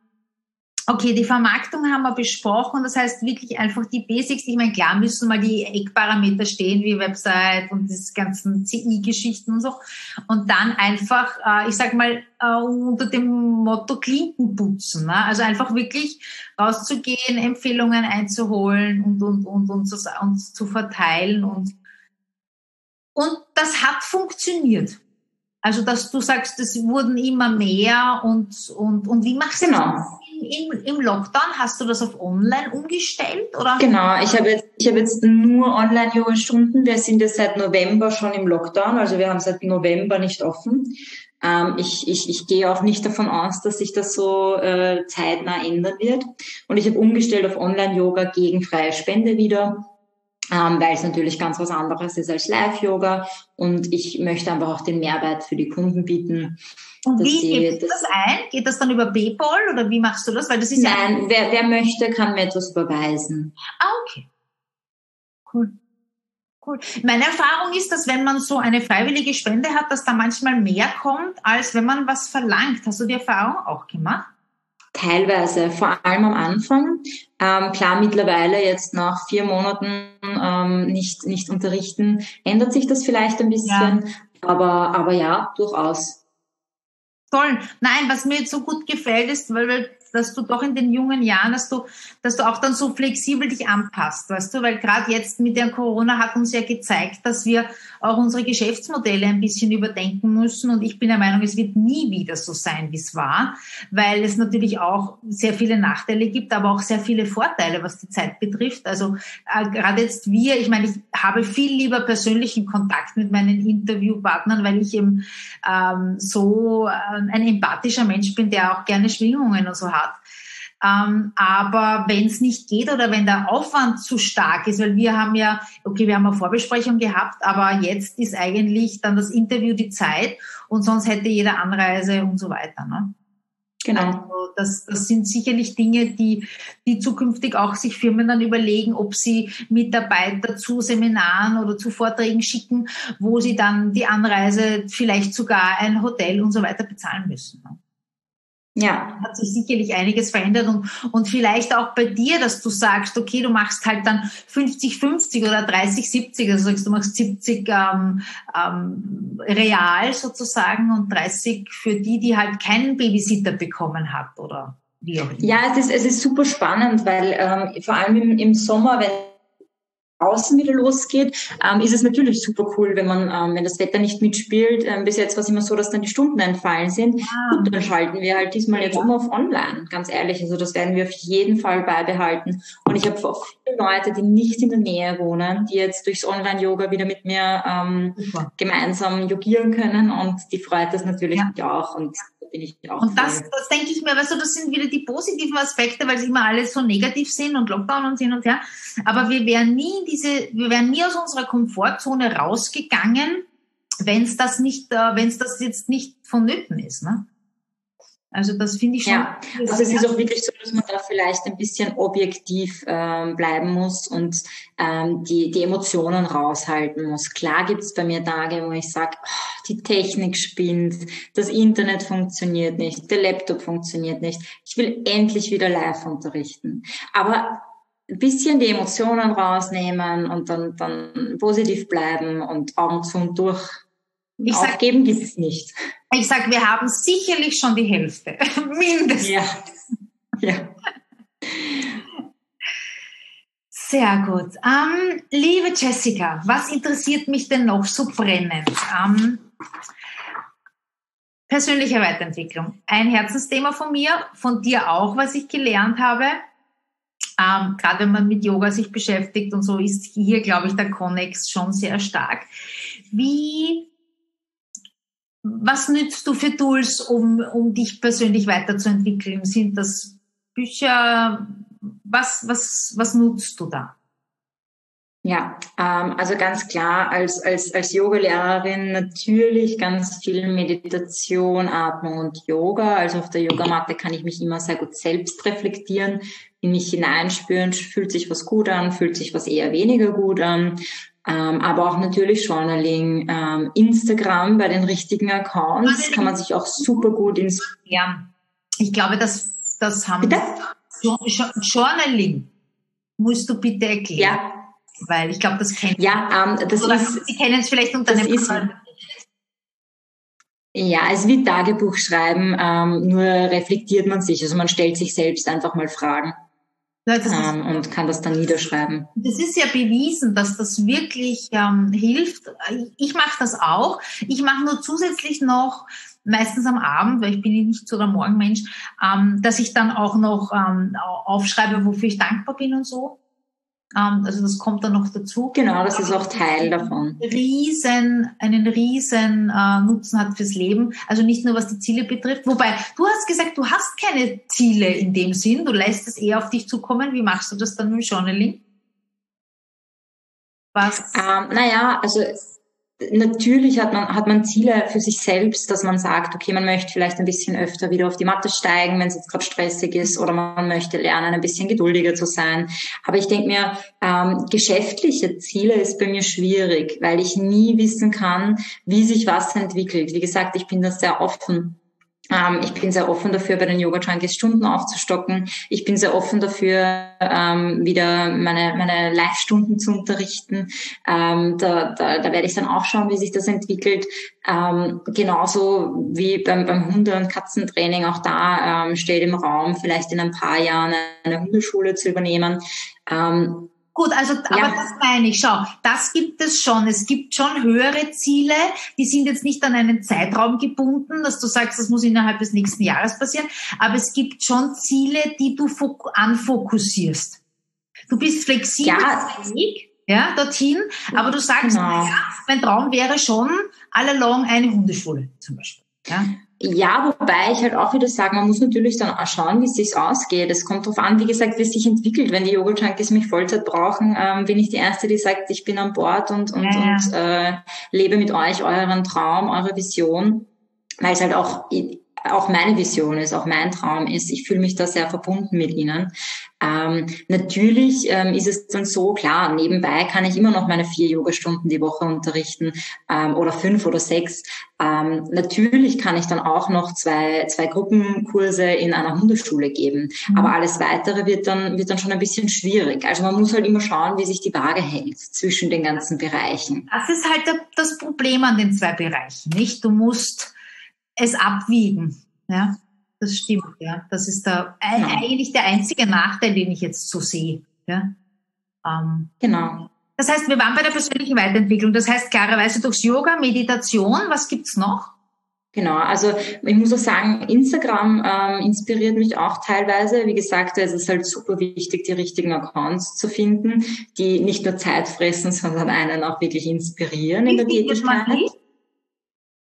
Okay, die Vermarktung haben wir besprochen. Das heißt wirklich einfach die Basics. Ich meine, klar müssen mal die Eckparameter stehen, wie Website und diese ganzen CI-Geschichten und so. Und dann einfach, äh, ich sag mal, äh, unter dem Motto Klinken putzen. Ne? Also einfach wirklich rauszugehen, Empfehlungen einzuholen und, und, und, und, zu, und zu verteilen. Und, und das hat funktioniert. Also, dass du sagst, es wurden immer mehr und, und, und wie machst du genau. das? im, im, Lockdown hast du das auf Online umgestellt? Oder? Genau, ich habe jetzt, ich habe jetzt nur Online-Yoga-Stunden. Wir sind jetzt seit November schon im Lockdown, also wir haben seit November nicht offen. Ähm, ich, ich, ich gehe auch nicht davon aus, dass sich das so äh, zeitnah ändern wird. Und ich habe umgestellt auf Online-Yoga gegen freie Spende wieder ähm, weil es natürlich ganz was anderes ist als Live-Yoga und ich möchte einfach auch den Mehrwert für die Kunden bieten. Und wie gibst du das, das ein? Geht das dann über PayPal oder wie machst du das? Weil das ist Nein, ja wer, wer möchte, kann mir etwas überweisen. Ah, okay. Cool. Cool. Meine Erfahrung ist, dass wenn man so eine freiwillige Spende hat, dass da manchmal mehr kommt, als wenn man was verlangt. Hast du die Erfahrung auch gemacht? Teilweise, vor allem am Anfang. Ähm, klar, mittlerweile jetzt nach vier Monaten ähm, nicht, nicht unterrichten, ändert sich das vielleicht ein bisschen. Ja. Aber, aber ja, durchaus. Toll. Nein, was mir jetzt so gut gefällt, ist, weil, weil dass du doch in den jungen Jahren, dass du, dass du auch dann so flexibel dich anpasst, weißt du, weil gerade jetzt mit der Corona hat uns ja gezeigt, dass wir auch unsere Geschäftsmodelle ein bisschen überdenken müssen und ich bin der Meinung, es wird nie wieder so sein, wie es war, weil es natürlich auch sehr viele Nachteile gibt, aber auch sehr viele Vorteile, was die Zeit betrifft. Also äh, gerade jetzt wir, ich meine, ich habe viel lieber persönlichen Kontakt mit meinen Interviewpartnern, weil ich eben ähm, so äh, ein empathischer Mensch bin, der auch gerne Schwingungen und so hat hat. Ähm, aber wenn es nicht geht oder wenn der Aufwand zu stark ist, weil wir haben ja, okay, wir haben eine Vorbesprechung gehabt, aber jetzt ist eigentlich dann das Interview die Zeit und sonst hätte jeder Anreise und so weiter. Ne? Genau. Also das, das sind sicherlich Dinge, die, die zukünftig auch sich Firmen dann überlegen, ob sie Mitarbeiter zu Seminaren oder zu Vorträgen schicken, wo sie dann die Anreise, vielleicht sogar ein Hotel und so weiter bezahlen müssen. Ne? Ja. Hat sich sicherlich einiges verändert und, und vielleicht auch bei dir, dass du sagst, okay, du machst halt dann 50-50 oder 30-70, also sagst du machst 70 ähm, ähm, real sozusagen und 30 für die, die halt keinen Babysitter bekommen hat oder wie auch immer. Ja, es ist, es ist super spannend, weil ähm, vor allem im, im Sommer, wenn außen wieder losgeht, ähm, ist es natürlich super cool, wenn man, ähm, wenn das Wetter nicht mitspielt. Ähm, bis jetzt war es immer so, dass dann die Stunden entfallen sind. Ja. Ah. Gut, dann schalten wir halt diesmal jetzt um auf online, ganz ehrlich. Also das werden wir auf jeden Fall beibehalten. Und ich habe auch viele Leute, die nicht in der Nähe wohnen, die jetzt durchs Online-Yoga wieder mit mir ähm, gemeinsam yogieren können und die freut das natürlich ja. auch. Und bin ich auch. Und das, das denke ich mir, weißt du, das sind wieder die positiven Aspekte, weil sie immer alles so negativ sind und Lockdown und hin und her. Aber wir wären nie diese, wir wären nie aus unserer Komfortzone rausgegangen, wenn es das nicht, äh, wenn es das jetzt nicht vonnöten ist. Ne? Also das finde ich schon. Ja, also es ist auch wirklich so, dass man da vielleicht ein bisschen objektiv ähm, bleiben muss und ähm, die, die Emotionen raushalten muss. Klar gibt es bei mir Tage, wo ich sage, oh, die Technik spinnt, das Internet funktioniert nicht, der Laptop funktioniert nicht. Ich will endlich wieder live unterrichten. Aber ein bisschen die Emotionen rausnehmen und dann, dann positiv bleiben und Augen zu und durch ich Aufgeben sag, gibt es nicht. Ich sage, wir haben sicherlich schon die Hälfte, mindestens. Ja. ja. Sehr gut. Ähm, liebe Jessica, was interessiert mich denn noch so brennend? Ähm, persönliche Weiterentwicklung. Ein Herzensthema von mir, von dir auch, was ich gelernt habe. Ähm, Gerade wenn man mit Yoga sich beschäftigt und so ist hier, glaube ich, der Connex schon sehr stark. Wie was nützt du für Tools, um, um dich persönlich weiterzuentwickeln? Sind das Bücher? Was, was, was nutzt du da? Ja, ähm, also ganz klar, als, als, als Yogalehrerin natürlich ganz viel Meditation, Atmung und Yoga. Also auf der Yogamatte kann ich mich immer sehr gut selbst reflektieren, in mich hineinspüren, fühlt sich was gut an, fühlt sich was eher weniger gut an. Ähm, aber auch natürlich Journaling, ähm, Instagram bei den richtigen Accounts kann man sich auch super gut inspirieren. Ja, ich glaube, das, das haben bitte? Journaling musst du bitte erklären. Ja. Weil ich glaube, das kennt Ja, ähm, das Oder ist. Sie kennen es vielleicht unter einem ist, ja, es ist wie Tagebuch schreiben, ähm, nur reflektiert man sich. Also man stellt sich selbst einfach mal Fragen. Ja, ähm, und kann das dann niederschreiben. Das ist ja bewiesen, dass das wirklich ähm, hilft. Ich mache das auch. Ich mache nur zusätzlich noch meistens am Abend, weil ich bin nicht so der Morgenmensch, ähm, dass ich dann auch noch ähm, aufschreibe, wofür ich dankbar bin und so. Ähm, also das kommt dann noch dazu. Genau, das ist auch Teil davon. Riesen, einen riesen äh, Nutzen hat fürs Leben. Also nicht nur was die Ziele betrifft. Wobei, du hast gesagt, du hast keine Ziele in dem Sinn. Du lässt es eher auf dich zukommen. Wie machst du das dann mit Journaling? Was? Ähm, naja, also Natürlich hat man, hat man Ziele für sich selbst, dass man sagt, okay, man möchte vielleicht ein bisschen öfter wieder auf die Matte steigen, wenn es jetzt gerade stressig ist, oder man möchte lernen, ein bisschen geduldiger zu sein. Aber ich denke mir, ähm, geschäftliche Ziele ist bei mir schwierig, weil ich nie wissen kann, wie sich was entwickelt. Wie gesagt, ich bin da sehr offen ich bin sehr offen dafür, bei den Yoga Junkies Stunden aufzustocken. Ich bin sehr offen dafür, ähm, wieder meine, meine Live-Stunden zu unterrichten. Ähm, da, da, da werde ich dann auch schauen, wie sich das entwickelt. Ähm, genauso wie beim, beim Hunde- und Katzentraining, auch da ähm, steht im Raum, vielleicht in ein paar Jahren eine Hundeschule zu übernehmen. Ähm, Gut, also aber ja. das meine ich. Schau, das gibt es schon. Es gibt schon höhere Ziele, die sind jetzt nicht an einen Zeitraum gebunden, dass du sagst, das muss innerhalb des nächsten Jahres passieren. Aber es gibt schon Ziele, die du anfokussierst. Du bist flexibel, ja. ja, dorthin, aber du sagst, genau. ja, mein Traum wäre schon all along eine Hundeschule zum Beispiel. Ja. Ja, wobei ich halt auch wieder sage, man muss natürlich dann auch schauen, wie es sich ausgeht. Es kommt darauf an, wie gesagt, wie es sich entwickelt. Wenn die Yoga-Junkies mich Vollzeit brauchen, ähm, bin ich die Erste, die sagt, ich bin an Bord und, und, ja. und äh, lebe mit euch euren Traum, eure Vision. Weil es halt auch auch meine Vision ist, auch mein Traum ist. Ich fühle mich da sehr verbunden mit ihnen. Ähm, natürlich ähm, ist es dann so, klar, nebenbei kann ich immer noch meine vier Yogastunden die Woche unterrichten ähm, oder fünf oder sechs. Ähm, natürlich kann ich dann auch noch zwei, zwei Gruppenkurse in einer Hundeschule geben. Mhm. Aber alles Weitere wird dann, wird dann schon ein bisschen schwierig. Also man muss halt immer schauen, wie sich die Waage hält zwischen den ganzen Bereichen. Das ist halt das Problem an den zwei Bereichen, nicht? Du musst es abwiegen. Ja, das stimmt. Ja, das ist der, ja. eigentlich der einzige Nachteil, den ich jetzt so sehe. Ja. Ähm, genau. Das heißt, wir waren bei der persönlichen Weiterentwicklung. Das heißt klarerweise durchs Yoga, Meditation. Was gibt's noch? Genau, also ich muss auch sagen, Instagram ähm, inspiriert mich auch teilweise. Wie gesagt, es ist halt super wichtig, die richtigen Accounts zu finden, die nicht nur Zeit fressen, sondern einen auch wirklich inspirieren Wie in der Tätigkeit.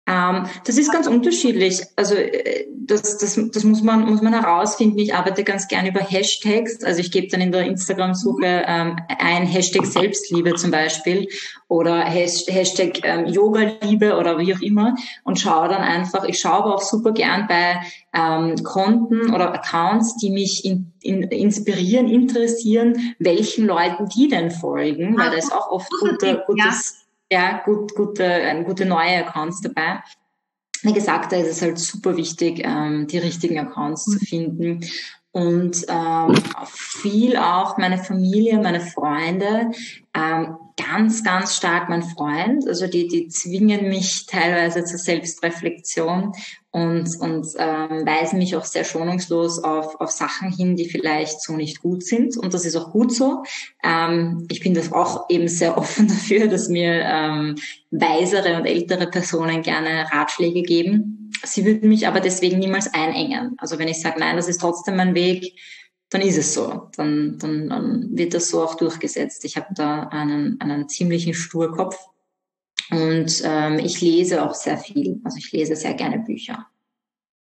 Ähm, das ist ganz unterschiedlich. Also äh, das, das, das muss man muss man herausfinden. Ich arbeite ganz gern über Hashtags. Also ich gebe dann in der Instagram-Suche ähm, ein Hashtag Selbstliebe zum Beispiel oder Hashtag ähm, Yoga-Liebe oder wie auch immer und schaue dann einfach. Ich schaue aber auch super gern bei ähm, Konten oder Accounts, die mich in, in, inspirieren, interessieren, welchen Leuten die denn folgen, weil da ist auch oft gute, gutes ja, gut, gute, äh, gute neue Accounts dabei. Wie gesagt, da ist es halt super wichtig, ähm, die richtigen Accounts zu finden. Und ähm, viel auch meine Familie, meine Freunde, ähm, ganz, ganz stark mein Freund. Also die, die zwingen mich teilweise zur Selbstreflexion und, und ähm, weisen mich auch sehr schonungslos auf, auf Sachen hin, die vielleicht so nicht gut sind. Und das ist auch gut so. Ähm, ich bin das auch eben sehr offen dafür, dass mir ähm, weisere und ältere Personen gerne Ratschläge geben. Sie würden mich aber deswegen niemals einengen. Also wenn ich sage, nein, das ist trotzdem mein Weg, dann ist es so. Dann, dann, dann wird das so auch durchgesetzt. Ich habe da einen, einen ziemlichen Sturkopf und ähm, ich lese auch sehr viel. Also ich lese sehr gerne Bücher.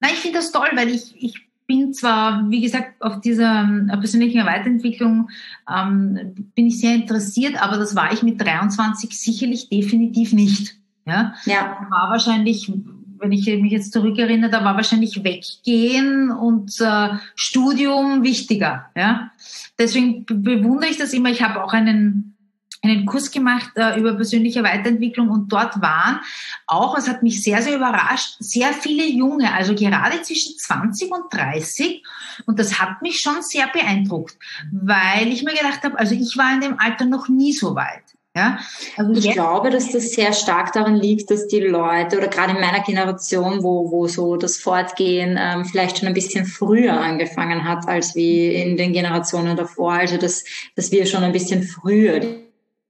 Na, ich finde das toll, weil ich, ich bin zwar, wie gesagt, auf dieser ähm, persönlichen Weiterentwicklung ähm, bin ich sehr interessiert, aber das war ich mit 23 sicherlich definitiv nicht. Ja, ja. war wahrscheinlich wenn ich mich jetzt zurückerinnere, da war wahrscheinlich Weggehen und äh, Studium wichtiger. Ja? Deswegen bewundere ich das immer. Ich habe auch einen einen Kurs gemacht äh, über persönliche Weiterentwicklung und dort waren auch, es hat mich sehr, sehr überrascht, sehr viele Junge, also gerade zwischen 20 und 30 und das hat mich schon sehr beeindruckt, weil ich mir gedacht habe, also ich war in dem Alter noch nie so weit. Ja? Also ich glaube, dass das sehr stark daran liegt, dass die Leute oder gerade in meiner Generation, wo, wo so das Fortgehen ähm, vielleicht schon ein bisschen früher angefangen hat, als wie in den Generationen davor, also dass, dass wir schon ein bisschen früher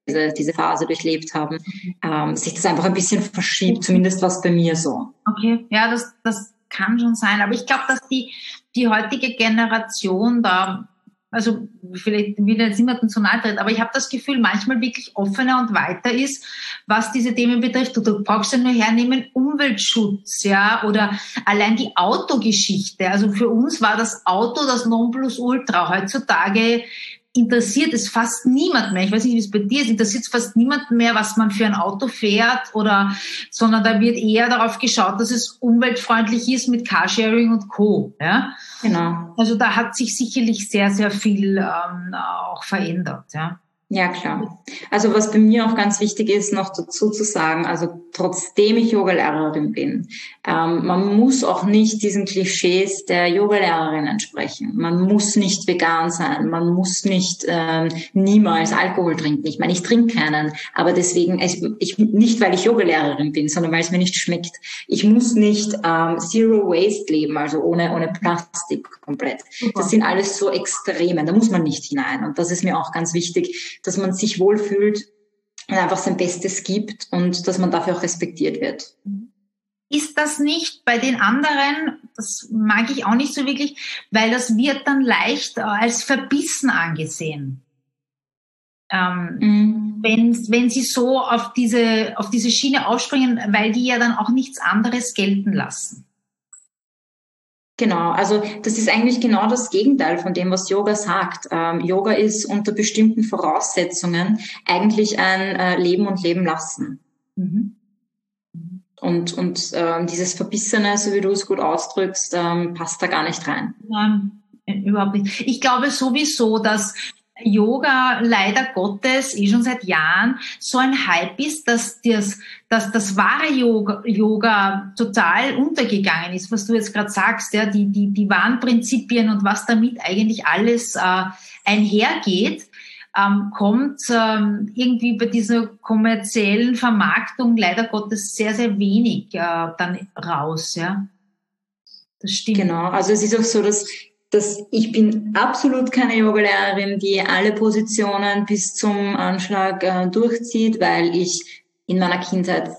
diese, diese Phase durchlebt haben, ähm, sich das einfach ein bisschen verschiebt, zumindest was bei mir so. Okay, ja, das, das kann schon sein. Aber ich glaube, dass die, die heutige Generation da also vielleicht wieder jetzt niemanden zu nahe tritt, aber ich habe das Gefühl, manchmal wirklich offener und weiter ist, was diese Themen betrifft. Du brauchst ja nur hernehmen Umweltschutz, ja, oder allein die Autogeschichte. Also für uns war das Auto das Nonplusultra. Heutzutage interessiert es fast niemand mehr. Ich weiß nicht, wie es bei dir ist. Interessiert es fast niemand mehr, was man für ein Auto fährt oder, sondern da wird eher darauf geschaut, dass es umweltfreundlich ist mit Carsharing und Co. Ja? Genau. Also da hat sich sicherlich sehr, sehr viel ähm, auch verändert. Ja. Ja, klar. Also was bei mir auch ganz wichtig ist, noch dazu zu sagen, also trotzdem ich Yogalehrerin bin, ähm, man muss auch nicht diesen Klischees der Yogalehrerin entsprechen. Man muss nicht vegan sein, man muss nicht ähm, niemals Alkohol trinken. Ich meine, ich trinke keinen, aber deswegen, ich, ich, nicht weil ich Yogalehrerin bin, sondern weil es mir nicht schmeckt. Ich muss nicht ähm, Zero Waste leben, also ohne, ohne Plastik komplett. Das sind alles so Extreme, da muss man nicht hinein. Und das ist mir auch ganz wichtig dass man sich wohlfühlt und einfach sein Bestes gibt und dass man dafür auch respektiert wird. Ist das nicht bei den anderen, das mag ich auch nicht so wirklich, weil das wird dann leicht als verbissen angesehen. Ähm, mhm. wenn, wenn sie so auf diese, auf diese Schiene aufspringen, weil die ja dann auch nichts anderes gelten lassen. Genau, also das ist eigentlich genau das Gegenteil von dem, was Yoga sagt. Ähm, Yoga ist unter bestimmten Voraussetzungen eigentlich ein äh, Leben und Leben lassen. Mhm. Und, und ähm, dieses Verbissene, so wie du es gut ausdrückst, ähm, passt da gar nicht rein. Nein, überhaupt nicht. Ich glaube sowieso, dass Yoga leider Gottes eh schon seit Jahren so ein Hype ist, dass das, dass das wahre Yoga, Yoga total untergegangen ist, was du jetzt gerade sagst, ja, die, die, die wahren Prinzipien und was damit eigentlich alles äh, einhergeht, ähm, kommt ähm, irgendwie bei dieser kommerziellen Vermarktung leider Gottes sehr, sehr wenig äh, dann raus, ja. Das stimmt. Genau, also es ist auch so, dass dass ich bin absolut keine Yogalehrerin, die alle Positionen bis zum Anschlag äh, durchzieht, weil ich in meiner Kindheit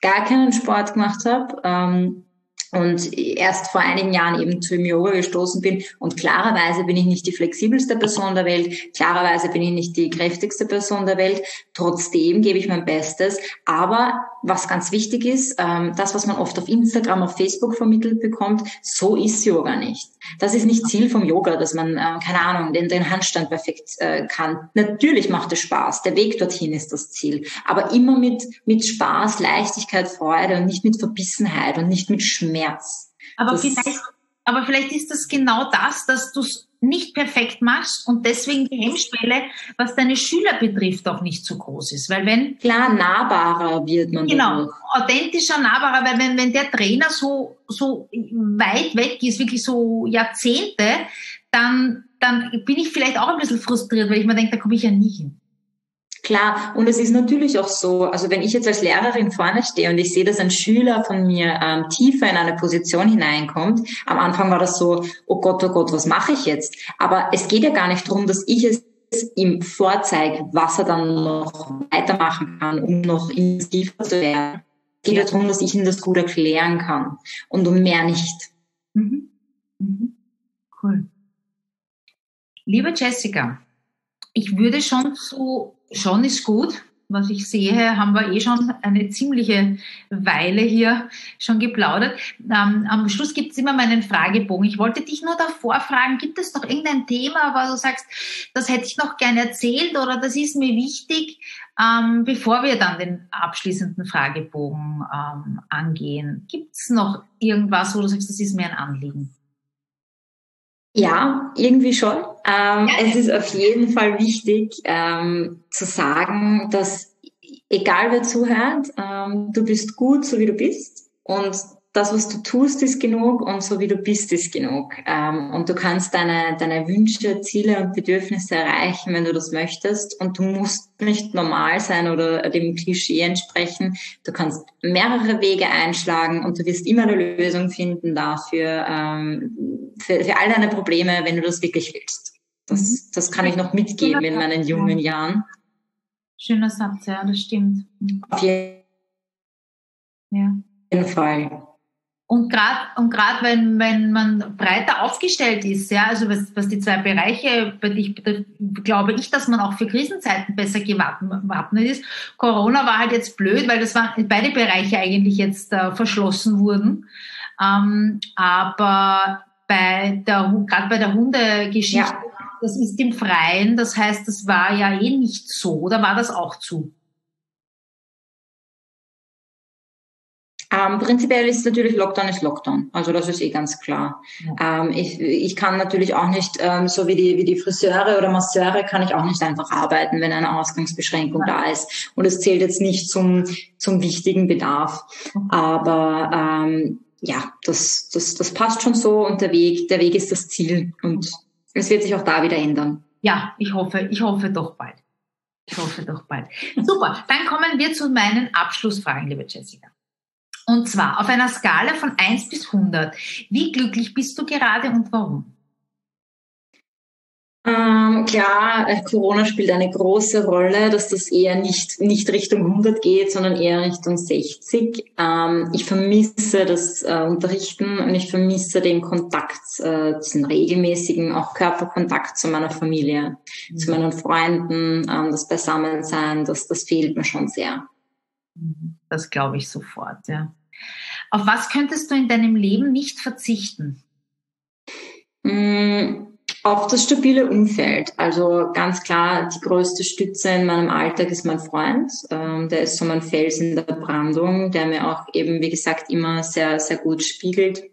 gar keinen Sport gemacht habe. Ähm, und erst vor einigen Jahren eben zu dem Yoga gestoßen bin. Und klarerweise bin ich nicht die flexibelste Person der Welt, klarerweise bin ich nicht die kräftigste Person der Welt. Trotzdem gebe ich mein Bestes. Aber was ganz wichtig ist, ähm, das, was man oft auf Instagram, auf Facebook vermittelt bekommt, so ist Yoga nicht. Das ist nicht Ziel vom Yoga, dass man, äh, keine Ahnung, den, den Handstand perfekt äh, kann. Natürlich macht es Spaß. Der Weg dorthin ist das Ziel. Aber immer mit, mit Spaß, Leichtigkeit, Freude und nicht mit Verbissenheit und nicht mit Schmerz. Aber vielleicht, aber vielleicht ist das genau das, dass du es nicht perfekt machst und deswegen die Hemmschwelle, was deine Schüler betrifft, auch nicht so groß ist. Weil wenn. Klar, nahbarer wird man. Genau, authentischer, nahbarer, weil wenn, wenn der Trainer so, so weit weg ist, wirklich so Jahrzehnte, dann, dann bin ich vielleicht auch ein bisschen frustriert, weil ich mir denke, da komme ich ja nie hin. Klar, und es ist natürlich auch so, also wenn ich jetzt als Lehrerin vorne stehe und ich sehe, dass ein Schüler von mir ähm, tiefer in eine Position hineinkommt, am Anfang war das so, oh Gott, oh Gott, was mache ich jetzt? Aber es geht ja gar nicht darum, dass ich es ihm vorzeige, was er dann noch weitermachen kann, um noch intensiver zu werden. Es geht ja darum, dass ich ihm das gut erklären kann und um mehr nicht. Mhm. Mhm. Cool. Liebe Jessica, ich würde schon zu schon ist gut. Was ich sehe, haben wir eh schon eine ziemliche Weile hier schon geplaudert. Ähm, am Schluss gibt es immer meinen Fragebogen. Ich wollte dich nur davor fragen, gibt es noch irgendein Thema, wo du sagst, das hätte ich noch gerne erzählt oder das ist mir wichtig, ähm, bevor wir dann den abschließenden Fragebogen ähm, angehen? Gibt es noch irgendwas, wo du sagst, das ist mir ein Anliegen? Ja, irgendwie schon. Ähm. Es ist auf jeden Fall wichtig ähm, zu sagen, dass egal wer zuhört, ähm, du bist gut, so wie du bist. Und das, was du tust, ist genug und so wie du bist, ist genug. Ähm, und du kannst deine, deine Wünsche, Ziele und Bedürfnisse erreichen, wenn du das möchtest. Und du musst nicht normal sein oder dem Klischee entsprechen. Du kannst mehrere Wege einschlagen und du wirst immer eine Lösung finden dafür, ähm, für, für all deine Probleme, wenn du das wirklich willst. Das, mhm. das kann ich noch mitgeben in meinen jungen Jahren. Schöner Satz, ja, das stimmt. Auf jeden ja. Fall. Und gerade und gerade wenn wenn man breiter aufgestellt ist, ja, also was, was die zwei Bereiche bei dich glaube ich, dass man auch für Krisenzeiten besser gewappnet ist. Corona war halt jetzt blöd, weil das waren beide Bereiche eigentlich jetzt äh, verschlossen wurden. Ähm, aber bei der gerade bei der Hundegeschichte, ja. Das ist im Freien, das heißt, das war ja eh nicht so, oder war das auch zu? Ähm, prinzipiell ist natürlich Lockdown ist Lockdown. Also das ist eh ganz klar. Ja. Ähm, ich, ich kann natürlich auch nicht, ähm, so wie die, wie die Friseure oder Masseure, kann ich auch nicht einfach arbeiten, wenn eine Ausgangsbeschränkung ja. da ist. Und es zählt jetzt nicht zum, zum wichtigen Bedarf. Aber ähm, ja, das, das, das passt schon so und der Weg, der Weg ist das Ziel. Und es wird sich auch da wieder ändern. Ja, ich hoffe, ich hoffe doch bald. Ich hoffe doch bald. Super, dann kommen wir zu meinen Abschlussfragen, liebe Jessica. Und zwar auf einer Skala von 1 bis 100. Wie glücklich bist du gerade und warum? Ähm, klar, äh, Corona spielt eine große Rolle, dass das eher nicht, nicht Richtung 100 geht, sondern eher Richtung 60. Ähm, ich vermisse das äh, Unterrichten und ich vermisse den Kontakt, äh, diesen regelmäßigen, auch Körperkontakt zu meiner Familie, mhm. zu meinen Freunden, ähm, das Beisammensein, das, das fehlt mir schon sehr. Das glaube ich sofort, ja. Auf was könntest du in deinem Leben nicht verzichten? Mm, auf das stabile Umfeld. Also ganz klar, die größte Stütze in meinem Alltag ist mein Freund. Ähm, der ist so mein Fels in der Brandung, der mir auch eben, wie gesagt, immer sehr, sehr gut spiegelt,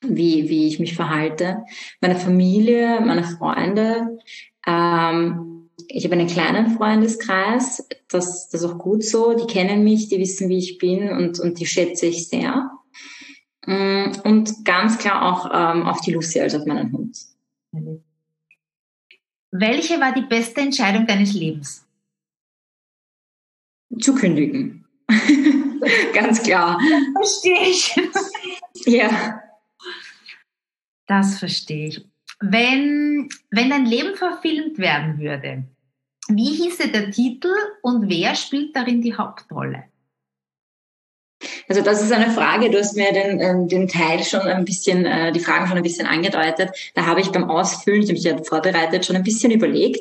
wie, wie ich mich verhalte. Meine Familie, meine Freunde. Ähm, ich habe einen kleinen Freundeskreis, das, das ist auch gut so. Die kennen mich, die wissen, wie ich bin und, und die schätze ich sehr. Mm, und ganz klar auch ähm, auf die Lucy, also auf meinen Hund. Welche war die beste Entscheidung deines Lebens? Zu kündigen. ganz klar. Verstehe ich. ja. Das verstehe ich. Wenn, wenn dein Leben verfilmt werden würde, wie hieße der Titel und wer spielt darin die Hauptrolle? Also das ist eine Frage, du hast mir den, ähm, den Teil schon ein bisschen, äh, die Fragen schon ein bisschen angedeutet. Da habe ich beim Ausfüllen, ich habe mich ja vorbereitet, schon ein bisschen überlegt.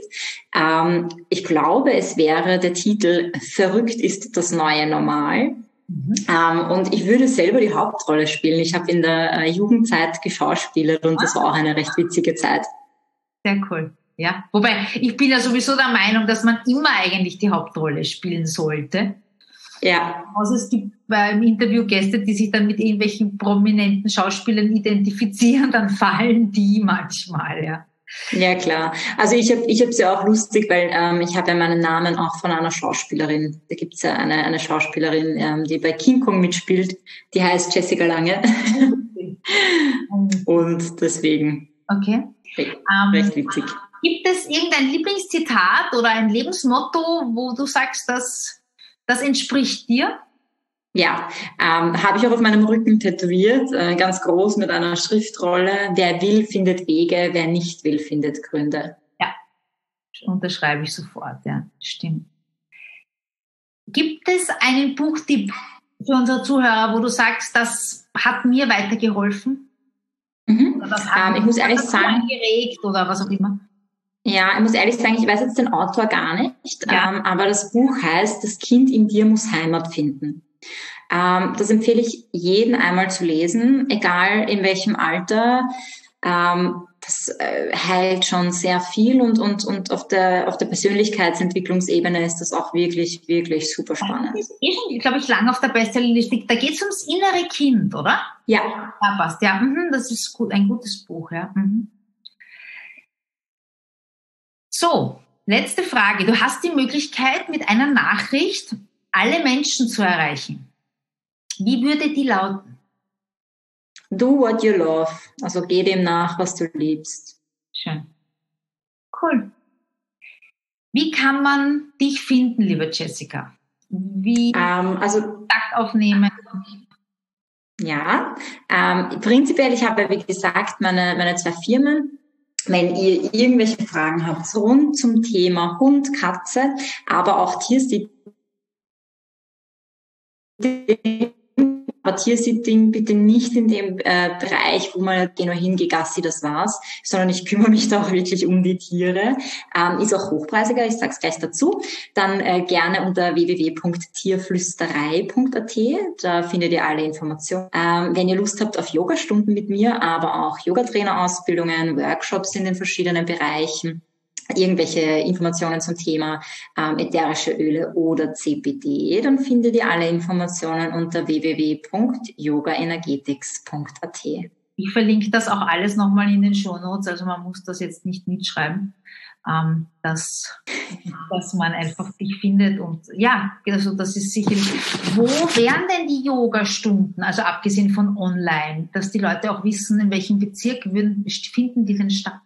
Ähm, ich glaube, es wäre der Titel Verrückt ist das neue Normal. Mhm. Ähm, und ich würde selber die Hauptrolle spielen. Ich habe in der äh, Jugendzeit geschauspielert und das war auch eine recht witzige Zeit. Sehr cool. Ja, wobei ich bin ja sowieso der Meinung, dass man immer eigentlich die Hauptrolle spielen sollte. Ja. Also es gibt beim Interview Gäste, die sich dann mit irgendwelchen prominenten Schauspielern identifizieren, dann fallen die manchmal, ja. Ja, klar. Also ich habe ich hab's ja auch lustig, weil ähm, ich habe ja meinen Namen auch von einer Schauspielerin. Da gibt's ja eine, eine Schauspielerin, ähm, die bei King Kong mitspielt. Die heißt Jessica Lange. Und deswegen. Okay. Recht, um, recht witzig. Gibt es irgendein Lieblingszitat oder ein Lebensmotto, wo du sagst, dass das entspricht dir? Ja, ähm, habe ich auch auf meinem Rücken tätowiert, äh, ganz groß mit einer Schriftrolle. Wer will, findet Wege, wer nicht will, findet Gründe. Ja, unterschreibe ich sofort, ja, stimmt. Gibt es einen Buchtipp für unsere Zuhörer, wo du sagst, das hat mir weitergeholfen? Mhm. Oder das hat ähm, ich muss ehrlich sagen, angeregt oder was auch immer. Ja, ich muss ehrlich sagen, ich weiß jetzt den Autor gar nicht, ja. ähm, aber das Buch heißt, das Kind in dir muss Heimat finden. Ähm, das empfehle ich jeden einmal zu lesen, egal in welchem Alter. Ähm, das äh, heilt schon sehr viel und, und, und auf der, auf der Persönlichkeitsentwicklungsebene ist das auch wirklich, wirklich super spannend. Das ist eh glaube ich, lang auf der Bestsellerliste. Da geht es ums innere Kind, oder? Ja. Ja, passt. Ja, mhm, das ist gut, ein gutes Buch, ja. Mhm. So, letzte Frage. Du hast die Möglichkeit, mit einer Nachricht alle Menschen zu erreichen. Wie würde die lauten? Do what you love. Also geh dem nach, was du liebst. Schön. Cool. Wie kann man dich finden, liebe Jessica? Wie ähm, also Kontakt aufnehmen? Ja, ähm, prinzipiell, ich habe, wie gesagt, meine, meine zwei Firmen wenn ihr irgendwelche Fragen habt rund zum Thema Hund, Katze, aber auch Tiersitting, aber Tiersitting bitte nicht in dem äh, Bereich, wo man geh nur hin, geh Gassi, das war's, sondern ich kümmere mich da auch wirklich um die Tiere. Ähm, ist auch hochpreisiger, ich sag's gleich dazu. Dann äh, gerne unter www.tierflüsterei.at, da findet ihr alle Informationen. Ähm, wenn ihr Lust habt auf Yogastunden mit mir, aber auch Yogatrainerausbildungen, Workshops in den verschiedenen Bereichen, irgendwelche Informationen zum Thema ähm, ätherische Öle oder CBD, dann findet ihr alle Informationen unter www.yogaenergetics.at. Ich verlinke das auch alles nochmal in den Show Notes, also man muss das jetzt nicht mitschreiben, ähm, dass, dass man einfach dich findet und ja, also das ist sicherlich. Wo wären denn die Yoga-Stunden, also abgesehen von online, dass die Leute auch wissen, in welchem Bezirk würden, finden die denn statt?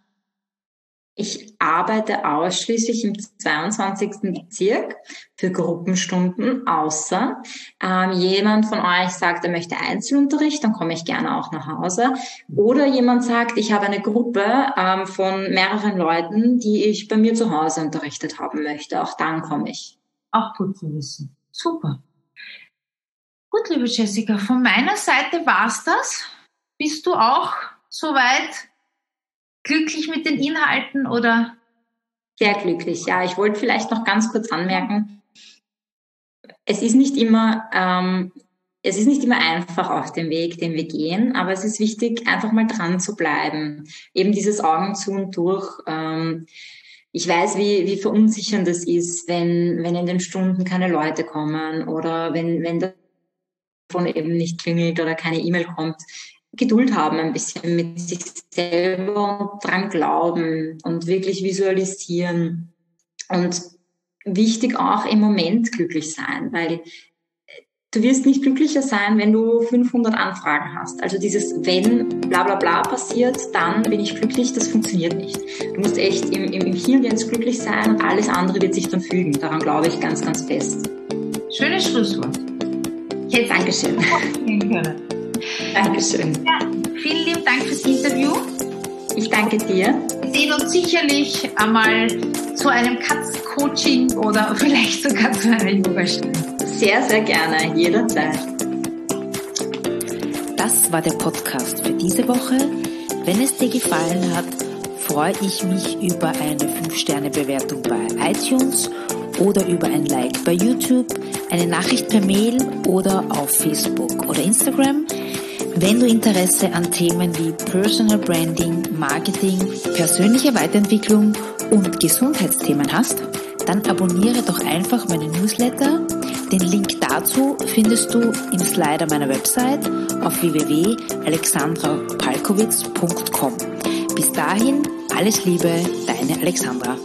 Ich arbeite ausschließlich im 22. Bezirk für Gruppenstunden, außer ähm, jemand von euch sagt, er möchte Einzelunterricht, dann komme ich gerne auch nach Hause. Oder jemand sagt, ich habe eine Gruppe ähm, von mehreren Leuten, die ich bei mir zu Hause unterrichtet haben möchte. Auch dann komme ich. Auch gut zu wissen. Super. Gut, liebe Jessica, von meiner Seite war's das. Bist du auch soweit glücklich mit den Inhalten oder? Sehr glücklich, ja. Ich wollte vielleicht noch ganz kurz anmerken, es ist nicht immer, ähm, es ist nicht immer einfach auf dem Weg, den wir gehen, aber es ist wichtig, einfach mal dran zu bleiben. Eben dieses Augen zu und durch. Ähm, ich weiß, wie, wie verunsichernd das ist, wenn, wenn in den Stunden keine Leute kommen oder wenn, wenn das von eben nicht klingelt oder keine E-Mail kommt. Geduld haben ein bisschen mit sich selber und dran glauben und wirklich visualisieren. Und wichtig auch im Moment glücklich sein, weil du wirst nicht glücklicher sein, wenn du 500 Anfragen hast. Also dieses wenn bla bla bla passiert, dann bin ich glücklich, das funktioniert nicht. Du musst echt im, im, im Hier und Jetzt glücklich sein und alles andere wird sich dann fügen. Daran glaube ich ganz, ganz fest. Schönes Schlusswort. Jetzt Dankeschön. Dankeschön. Ja, vielen lieben Dank fürs Interview. Ich danke dir. Wir sehen uns sicherlich einmal zu einem Katzencoaching oder vielleicht sogar zu einer Yogastunde. Sehr, sehr gerne, jederzeit. Das war der Podcast für diese Woche. Wenn es dir gefallen hat, freue ich mich über eine 5-Sterne-Bewertung bei iTunes oder über ein Like bei YouTube, eine Nachricht per Mail oder auf Facebook oder Instagram. Wenn du Interesse an Themen wie Personal Branding, Marketing, persönliche Weiterentwicklung und Gesundheitsthemen hast, dann abonniere doch einfach meine Newsletter. Den Link dazu findest du im Slider meiner Website auf www.alexandrapalkowitz.com. Bis dahin, alles Liebe, deine Alexandra.